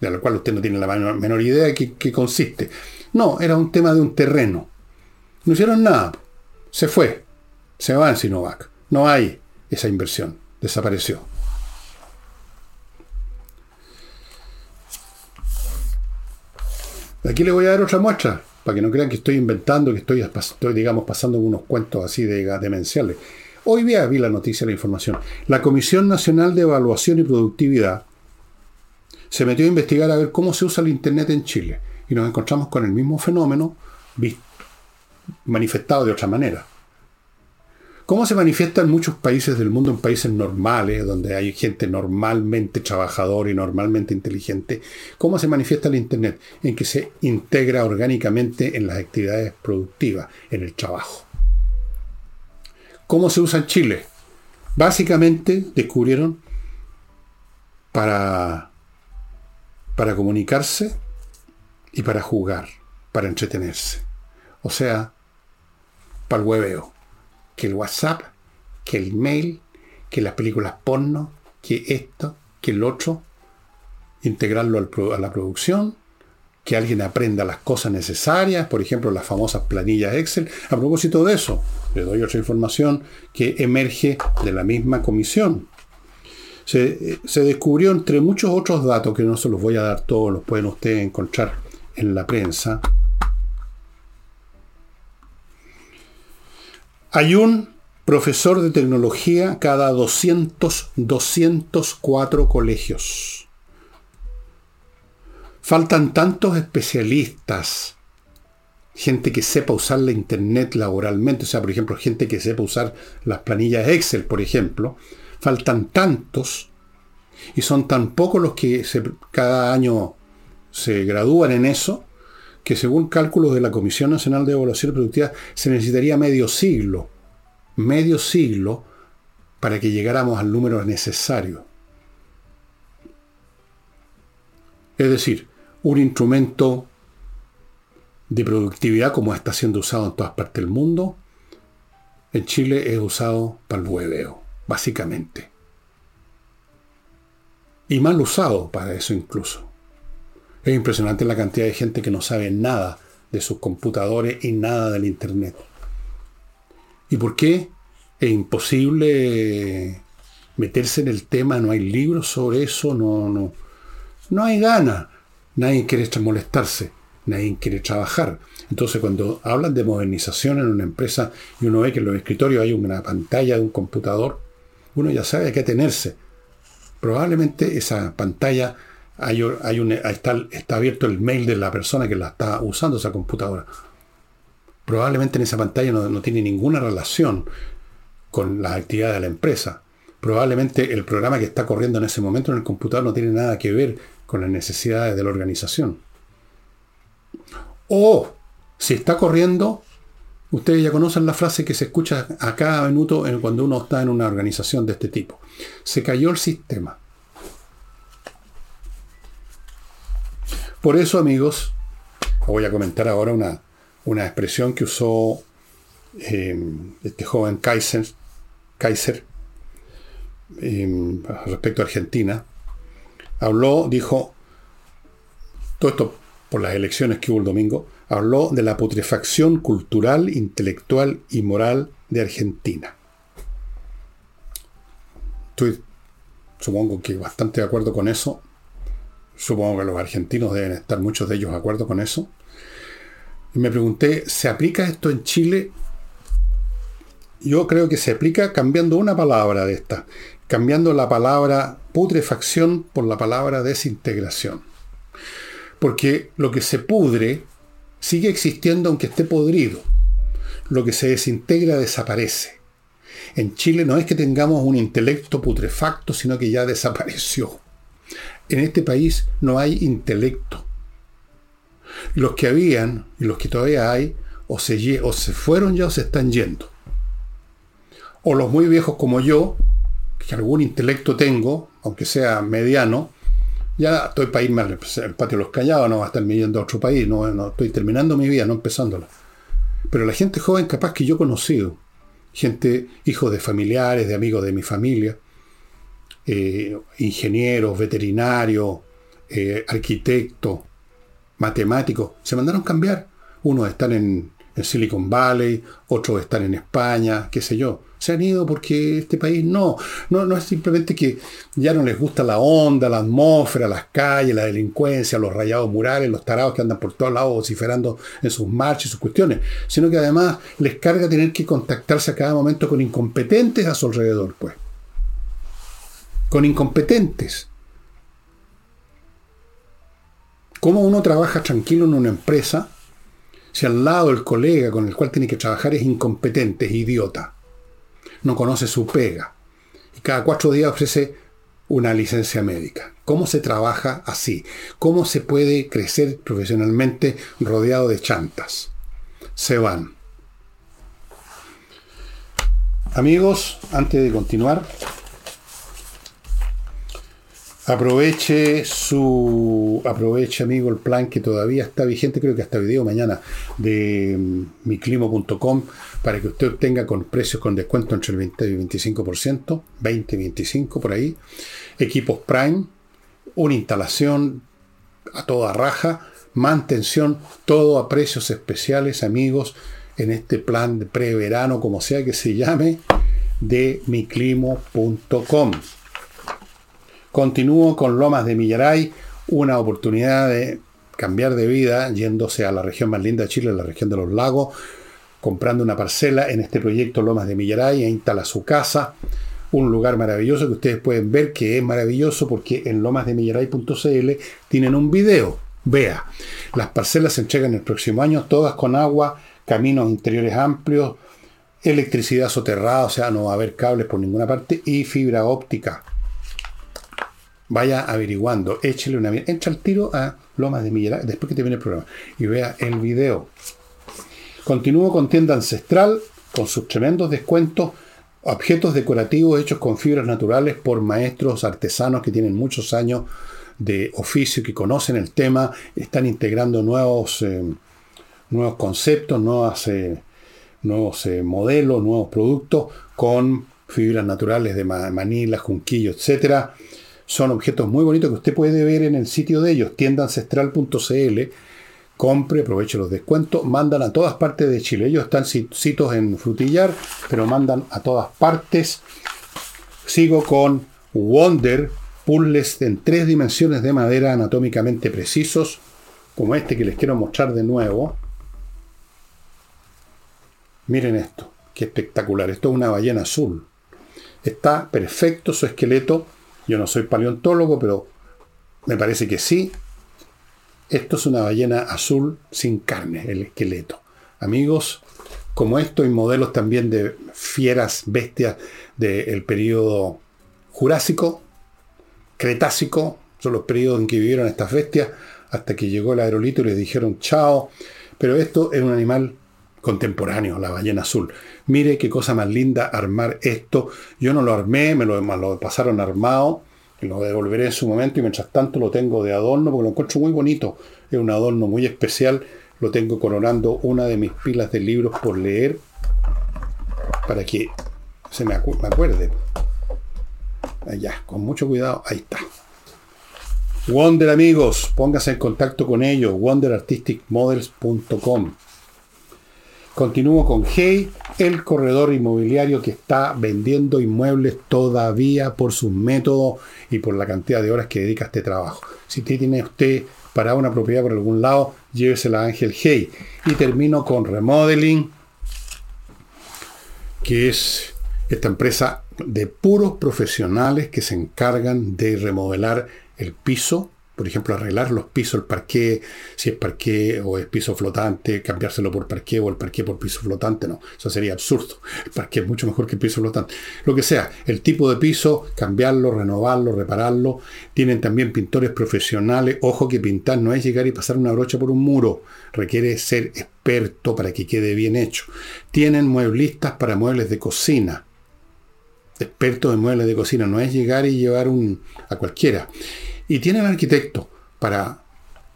de lo cual usted no tiene la menor, idea de qué, consiste. No, era un tema de un terreno. No hicieron nada. Se fue. Se va en Sinovac. No hay esa inversión. Desapareció. Aquí le voy a dar otra muestra para que no crean que estoy inventando, que estoy, estoy digamos, pasando unos cuentos así de demenciales. Hoy día vi la noticia, la información. La Comisión Nacional de Evaluación y Productividad se metió a investigar a ver cómo se usa el Internet en Chile. Y nos encontramos con el mismo fenómeno manifestado de otra manera. ¿Cómo se manifiesta en muchos países del mundo, en países normales, donde hay gente normalmente trabajadora y normalmente inteligente? ¿Cómo se manifiesta el Internet? En que se integra orgánicamente en las actividades productivas, en el trabajo. ¿Cómo se usa en Chile? Básicamente descubrieron para, para comunicarse y para jugar, para entretenerse. O sea, para el hueveo que el WhatsApp, que el mail, que las películas porno, que esto, que el otro, integrarlo a la producción, que alguien aprenda las cosas necesarias, por ejemplo, las famosas planillas Excel. A propósito de eso, le doy otra información que emerge de la misma comisión. Se, se, descubrió entre muchos otros datos, que no se los voy a dar todos, los pueden ustedes encontrar en la prensa, Hay un profesor de tecnología cada 200, 204 colegios. Faltan tantos especialistas, gente que sepa usar la Internet laboralmente, o sea, por ejemplo, gente que sepa usar las planillas Excel, por ejemplo. Faltan tantos y son tan pocos los que cada año se gradúan en eso que según cálculos de la Comisión Nacional de Evaluación Productiva se necesitaría medio siglo, medio siglo para que llegáramos al número necesario. Es decir, un instrumento de productividad como está siendo usado en todas partes del mundo, en Chile es usado para el hueveo, básicamente. Y mal usado para eso incluso. Es impresionante la cantidad de gente que no sabe nada de sus computadores y nada del Internet. ¿Y por qué? Es imposible meterse en el tema, no hay libros sobre eso, no, no, no hay ganas. Nadie quiere molestarse, nadie quiere trabajar. Entonces cuando hablan de modernización en una empresa y uno ve que en los escritorios hay una pantalla de un computador, uno ya sabe a qué tenerse. Probablemente esa pantalla hay, un, está, está abierto el mail de la persona que la está usando esa computadora. Probablemente en esa pantalla no, tiene ninguna relación con las actividades de la empresa. Probablemente el programa que está corriendo en ese momento en el computador no tiene nada que ver con las necesidades de la organización. O si está corriendo, ustedes ya conocen la frase que se escucha a cada minuto cuando uno está en una organización de este tipo. Se cayó el sistema. Por eso, amigos, voy a comentar ahora una, una expresión que usó eh, este joven Kaiser, Kaiser eh, respecto a Argentina. Habló, dijo, todo esto por las elecciones que hubo el domingo, habló de la putrefacción cultural, intelectual y moral de Argentina. Estoy, supongo que bastante de acuerdo con eso, Supongo que los argentinos deben estar muchos de ellos de acuerdo con eso. Y me pregunté, ¿se aplica esto en Chile? Yo creo que se aplica cambiando una palabra de esta, cambiando la palabra putrefacción por la palabra desintegración. Porque lo que se pudre sigue existiendo aunque esté podrido. Lo que se desintegra desaparece. En Chile no es que tengamos un intelecto putrefacto, sino que ya desapareció en este país no hay intelecto. Los que habían y los que todavía hay, o se, o se fueron ya o se están yendo. O los muy viejos como yo, que algún intelecto tengo, aunque sea mediano, ya estoy para irme al patio de los callados, no va a estar yendo a otro país, no, no estoy terminando mi vida, no empezándola. Pero la gente joven capaz que yo he conocido, gente, hijos de familiares, de amigos de mi familia, eh, ingenieros, veterinarios, eh, arquitectos, matemáticos, se mandaron cambiar. Unos están en, Silicon Valley, otros están en España, qué sé yo. Se han ido porque este país no, no, no es simplemente que ya no les gusta la onda, la atmósfera, las calles, la delincuencia, los rayados murales, los tarados que andan por todos lados vociferando en sus marchas y sus cuestiones, sino que además les carga tener que contactarse a cada momento con incompetentes a su alrededor, pues. Con incompetentes. ¿Cómo uno trabaja tranquilo en una empresa si al lado el colega con el cual tiene que trabajar es incompetente, es idiota? No conoce su pega. Y cada cuatro días ofrece una licencia médica. ¿Cómo se trabaja así? ¿Cómo se puede crecer profesionalmente rodeado de chantas? Se van. Amigos, antes de continuar, Aproveche su. Aproveche, amigo, el plan que todavía está vigente, creo que hasta video mañana, de mm, miclimo.com, para que usted obtenga con precios con descuento entre el 20 y 25%, 20 y 25 por ahí. Equipos Prime, una instalación a toda raja, mantención, todo a precios especiales, amigos, en este plan de preverano, como sea que se llame, de miclimo.com. Continúo con Lomas de Millaray, una oportunidad de cambiar de vida yéndose a la región más linda de Chile, la región de los lagos, comprando una parcela en este proyecto Lomas de Millaray e instala su casa. Un lugar maravilloso que ustedes pueden ver que es maravilloso porque en lomasdemillaray.cl tienen un video. Vea, las parcelas se entregan el próximo año, todas con agua, caminos interiores amplios, electricidad soterrada, o sea, no va a haber cables por ninguna parte, y fibra óptica vaya averiguando, échele una entra al tiro a Lomas de Miller después que te viene el programa, y vea el video. Continúo con tienda ancestral, con sus tremendos descuentos, objetos decorativos hechos con fibras naturales por maestros artesanos que tienen muchos años de oficio, que conocen el tema, están integrando nuevos, eh, nuevos conceptos, nuevas, eh, nuevos eh, modelos, nuevos productos con fibras naturales de manila, junquillo, etcétera son objetos muy bonitos que usted puede ver en el sitio de ellos, tiendaancestral.cl. Compre, aproveche los descuentos, mandan a todas partes de Chile. Ellos están citos en Frutillar, pero mandan a todas partes. Sigo con Wonder, puzzles en tres dimensiones de madera anatómicamente precisos, como este que les quiero mostrar de nuevo. Miren esto, qué espectacular. Esto es una ballena azul. Está perfecto su esqueleto yo no soy paleontólogo, pero me parece que sí. Esto es una ballena azul sin carne, el esqueleto. Amigos, como esto hay modelos también de fieras, bestias del periodo Jurásico, Cretácico, son los periodos en que vivieron estas bestias, hasta que llegó el aerolito y les dijeron chao. Pero esto es un animal contemporáneo, la ballena azul. Mire qué cosa más linda armar esto. Yo no lo armé, me lo, pasaron armado, lo devolveré en su momento y mientras tanto lo tengo de adorno porque lo encuentro muy bonito. Es un adorno muy especial. Lo tengo coronando una de mis pilas de libros por leer para que se me, me acuerde. Allá, con mucho cuidado, ahí está. Wonder amigos, póngase en contacto con ellos, wonderartisticmodels.com. Continúo con Hey, el corredor inmobiliario que está vendiendo inmuebles todavía por sus métodos y por la cantidad de horas que dedica a este trabajo. Si tiene usted para una propiedad por algún lado, llévesela a Ángel Hey. Y termino con Remodeling, que es esta empresa de puros profesionales que se encargan de remodelar el piso por ejemplo, arreglar los pisos, el parqué, si es parqué o es piso flotante, cambiárselo por parqué o el parqué por piso flotante, no, eso sería absurdo. El parqué es mucho mejor que el piso flotante. Lo que sea, el tipo de piso, cambiarlo, renovarlo, repararlo. Tienen también pintores profesionales. Ojo que pintar no es llegar y pasar una brocha por un muro, requiere ser experto para que quede bien hecho. Tienen mueblistas para muebles de cocina expertos en muebles de cocina, no es llegar y llevar un a cualquiera. Y tienen arquitecto para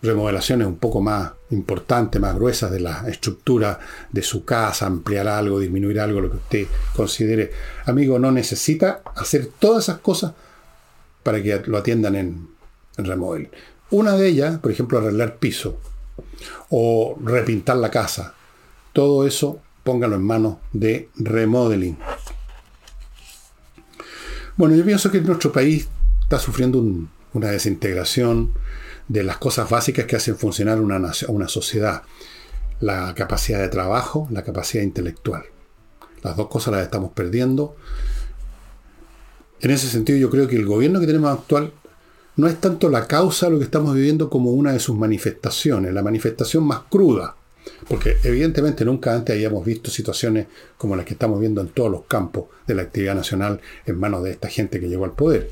remodelaciones un poco más importantes, más gruesas de la estructura de su casa, ampliar algo, disminuir algo, lo que usted considere. Amigo, no necesita hacer todas esas cosas para que lo atiendan en, en remodel. Una de ellas, por ejemplo, arreglar piso o repintar la casa. Todo eso póngalo en manos de remodeling. Bueno, yo pienso que nuestro país está sufriendo una desintegración de las cosas básicas que hacen funcionar una, una sociedad. La capacidad de trabajo, la capacidad intelectual. Las dos cosas las estamos perdiendo. En ese sentido yo creo que el gobierno que tenemos actual no es tanto la causa de lo que estamos viviendo como una de sus manifestaciones, la manifestación más cruda. Porque evidentemente nunca antes habíamos visto situaciones como las que estamos viendo en todos los campos de la actividad nacional en manos de esta gente que llegó al poder.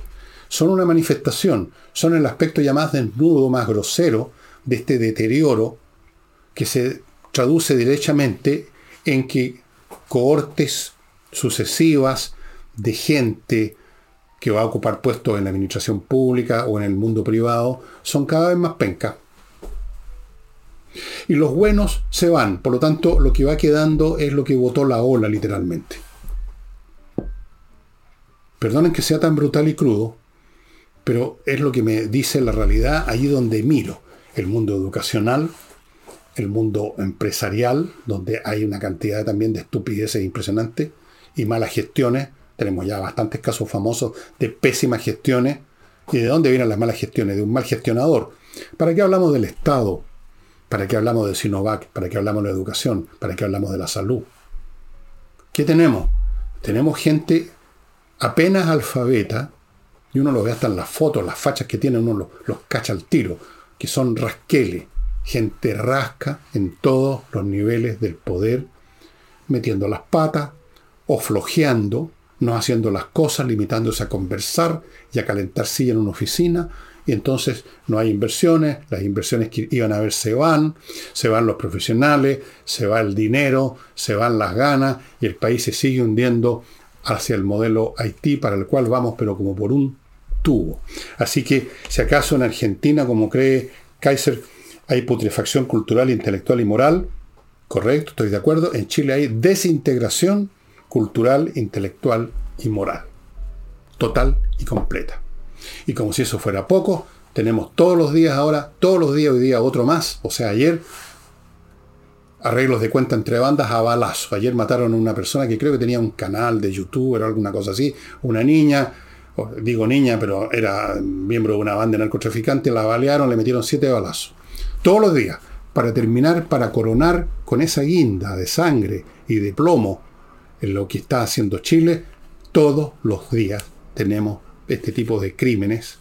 Son una manifestación, son el aspecto ya más desnudo, más grosero de este deterioro que se traduce derechamente en que cohortes sucesivas de gente que va a ocupar puestos en la administración pública o en el mundo privado son cada vez más pencas. Y los buenos se van, por lo tanto lo que va quedando es lo que votó la ola literalmente. Perdonen que sea tan brutal y crudo, pero es lo que me dice la realidad allí donde miro. El mundo educacional, el mundo empresarial, donde hay una cantidad también de estupideces impresionantes y malas gestiones. Tenemos ya bastantes casos famosos de pésimas gestiones. ¿Y de dónde vienen las malas gestiones? De un mal gestionador. ¿Para qué hablamos del Estado? ¿Para qué hablamos de Sinovac? ¿Para qué hablamos de la educación? ¿Para qué hablamos de la salud? ¿Qué tenemos? Tenemos gente apenas alfabeta, y uno lo ve hasta en las fotos, las fachas que tienen, uno los, los cacha al tiro, que son rasqueles, gente rasca en todos los niveles del poder, metiendo las patas o flojeando, no haciendo las cosas, limitándose a conversar y a calentar silla en una oficina, y entonces no hay inversiones, las inversiones que iban a haber se van, se van los profesionales, se va el dinero, se van las ganas y el país se sigue hundiendo hacia el modelo Haití para el cual vamos pero como por un tubo. Así que si acaso en Argentina, como cree Kaiser, hay putrefacción cultural, intelectual y moral, correcto, estoy de acuerdo, en Chile hay desintegración cultural, intelectual y moral. Total y completa. Y como si eso fuera poco, tenemos todos los días ahora, todos los días hoy día otro más, o sea, ayer, arreglos de cuenta entre bandas a balazo. Ayer mataron a una persona que creo que tenía un canal de YouTube o alguna cosa así, una niña, digo niña, pero era miembro de una banda de narcotraficantes, la balearon, le metieron siete balazos. Todos los días, para terminar, para coronar con esa guinda de sangre y de plomo en lo que está haciendo Chile, todos los días tenemos este tipo de crímenes,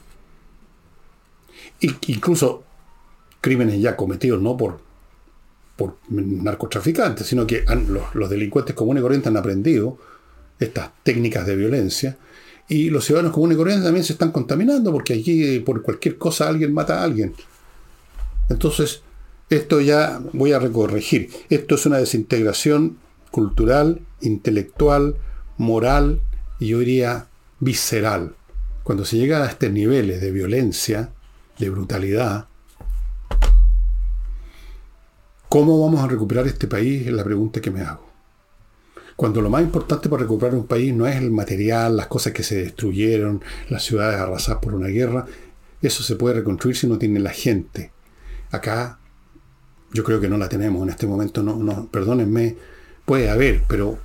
incluso crímenes ya cometidos no por, por narcotraficantes, sino que los, delincuentes comunes corrientes han aprendido estas técnicas de violencia y los ciudadanos comunes y corrientes también se están contaminando porque aquí por cualquier cosa alguien mata a alguien. Entonces, esto ya voy a recorregir. Esto es una desintegración cultural, intelectual, moral y yo diría visceral. Cuando se llega a estos niveles de violencia, de brutalidad, ¿cómo vamos a recuperar este país? Es la pregunta que me hago. Cuando lo más importante para recuperar un país no es el material, las cosas que se destruyeron, las ciudades arrasadas por una guerra, eso se puede reconstruir si no tiene la gente. Acá yo creo que no la tenemos en este momento, no, no, perdónenme, puede haber, pero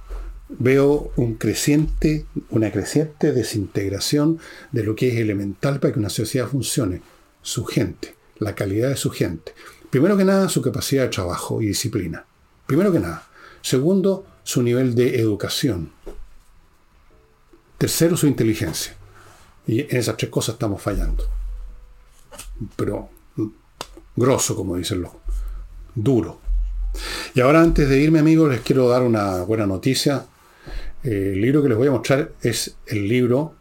veo un creciente, una creciente desintegración de lo que es elemental para que una sociedad funcione, su gente, la calidad de su gente. Primero que nada, su capacidad de trabajo y disciplina. Primero que nada. Segundo, su nivel de educación. Tercero, su inteligencia. Y en esas tres cosas estamos fallando. Pero grosso, como dicen los, duro. Y ahora antes de irme amigos, les quiero dar una buena noticia. Eh, el libro que les voy a mostrar es el libro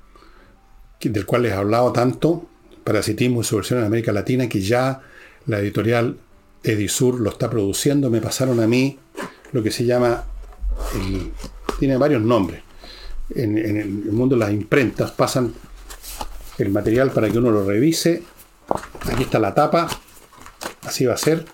del cual les he hablado tanto, Parasitismo y su versión en América Latina, que ya la editorial Edisur lo está produciendo. Me pasaron a mí lo que se llama, tiene varios nombres. En, el mundo de las imprentas pasan el material para que uno lo revise. Aquí está la tapa, así va a ser.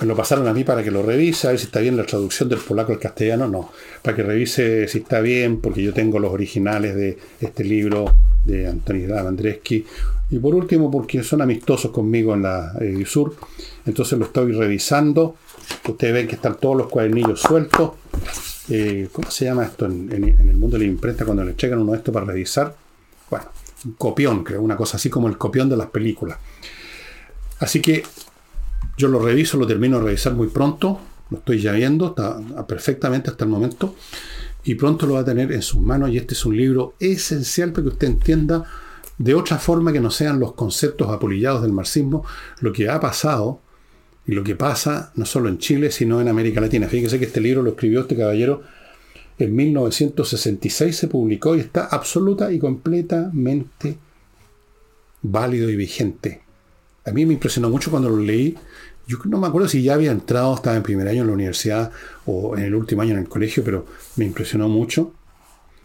Me lo pasaron a mí para que lo revise, a ver si está bien la traducción del polaco al castellano, no. Para que revise si está bien, porque yo tengo los originales de este libro de Antonio Andreski. Y por último, porque son amistosos conmigo en la Edisur. Entonces lo estoy revisando. Ustedes ven que están todos los cuadernillos sueltos. eh, ¿cómo se llama esto en, el mundo de la imprenta cuando le entregan uno esto para revisar? Bueno, un copión, creo, una cosa así como el copión de las películas. Así que yo lo reviso, lo termino de revisar muy pronto, lo estoy ya viendo, está perfectamente hasta el momento, y pronto lo va a tener en sus manos, y este es un libro esencial para que usted entienda de otra forma que no sean los conceptos apolillados del marxismo, lo que ha pasado y lo que pasa no solo en Chile, sino en América Latina. Fíjese que este libro lo escribió este caballero en 1966, se publicó y está absoluta y completamente válido y vigente. A mí me impresionó mucho cuando lo leí. Yo no me acuerdo si ya había entrado, estaba en primer año en la universidad o en el último año en el colegio, pero me impresionó mucho.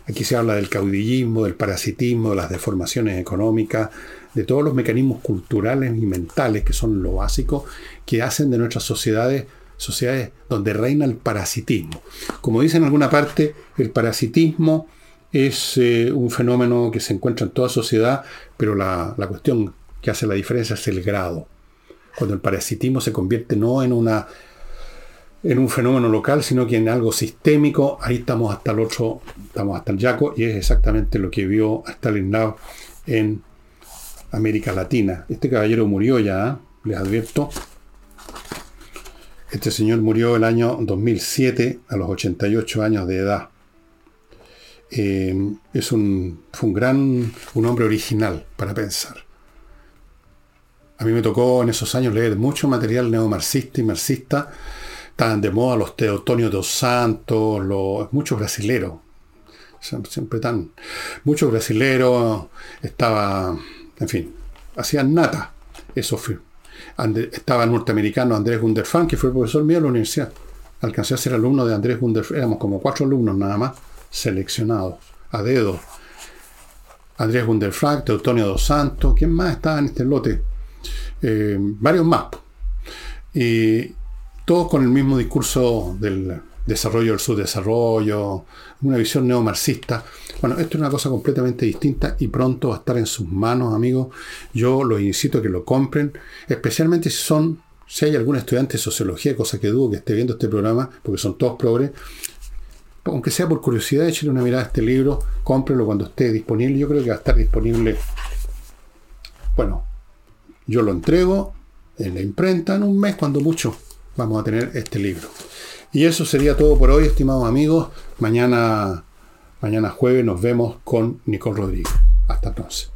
Aquí se habla del caudillismo, del parasitismo, de las deformaciones económicas, de todos los mecanismos culturales y mentales que son lo básico que hacen de nuestras sociedades sociedades donde reina el parasitismo. Como dice en alguna parte, el parasitismo es eh, un fenómeno que se encuentra en toda sociedad, pero la, la cuestión que hace la diferencia es el grado. Cuando el parasitismo se convierte no en una en un fenómeno local, sino que en algo sistémico, ahí estamos hasta el otro, estamos hasta el Yaco, y es exactamente lo que vio Stalingrad en América Latina. Este caballero murió ya, ¿eh? les advierto. Este señor murió el año 2007 a los 88 años de edad. Eh, es un, fue un gran, un hombre original para pensar. A mí me tocó en esos años leer mucho material neomarxista y marxista. Estaban de moda los Teotonio dos Santos, los, muchos brasileros. Siempre tan. Muchos brasileros. Estaba en fin, hacían nata. Eso fue. estaba el norteamericano Andrés Gunderfan, que fue profesor mío de la universidad. Alcancé a ser alumno de Andrés Gunderfan. Éramos como cuatro alumnos nada más, seleccionados, a dedo. Andrés Gunderfran, Teutonio dos Santos, ¿quién más estaba en este lote? Eh, varios más. Y todos con el mismo discurso del desarrollo del subdesarrollo, una visión neomarxista. Bueno, esto es una cosa completamente distinta y pronto va a estar en sus manos, amigos. Yo los incito a que lo compren, especialmente si son, si hay algún estudiante de sociología, cosa que dudo que esté viendo este programa, porque son todos progres, aunque sea por curiosidad, échale una mirada a este libro, cómprelo cuando esté disponible. Yo creo que va a estar disponible, bueno, yo lo entrego en la imprenta en un mes, cuando mucho, vamos a tener este libro. Y eso sería todo por hoy, estimados amigos. Mañana, mañana jueves nos vemos con Nicole Rodríguez. Hasta entonces.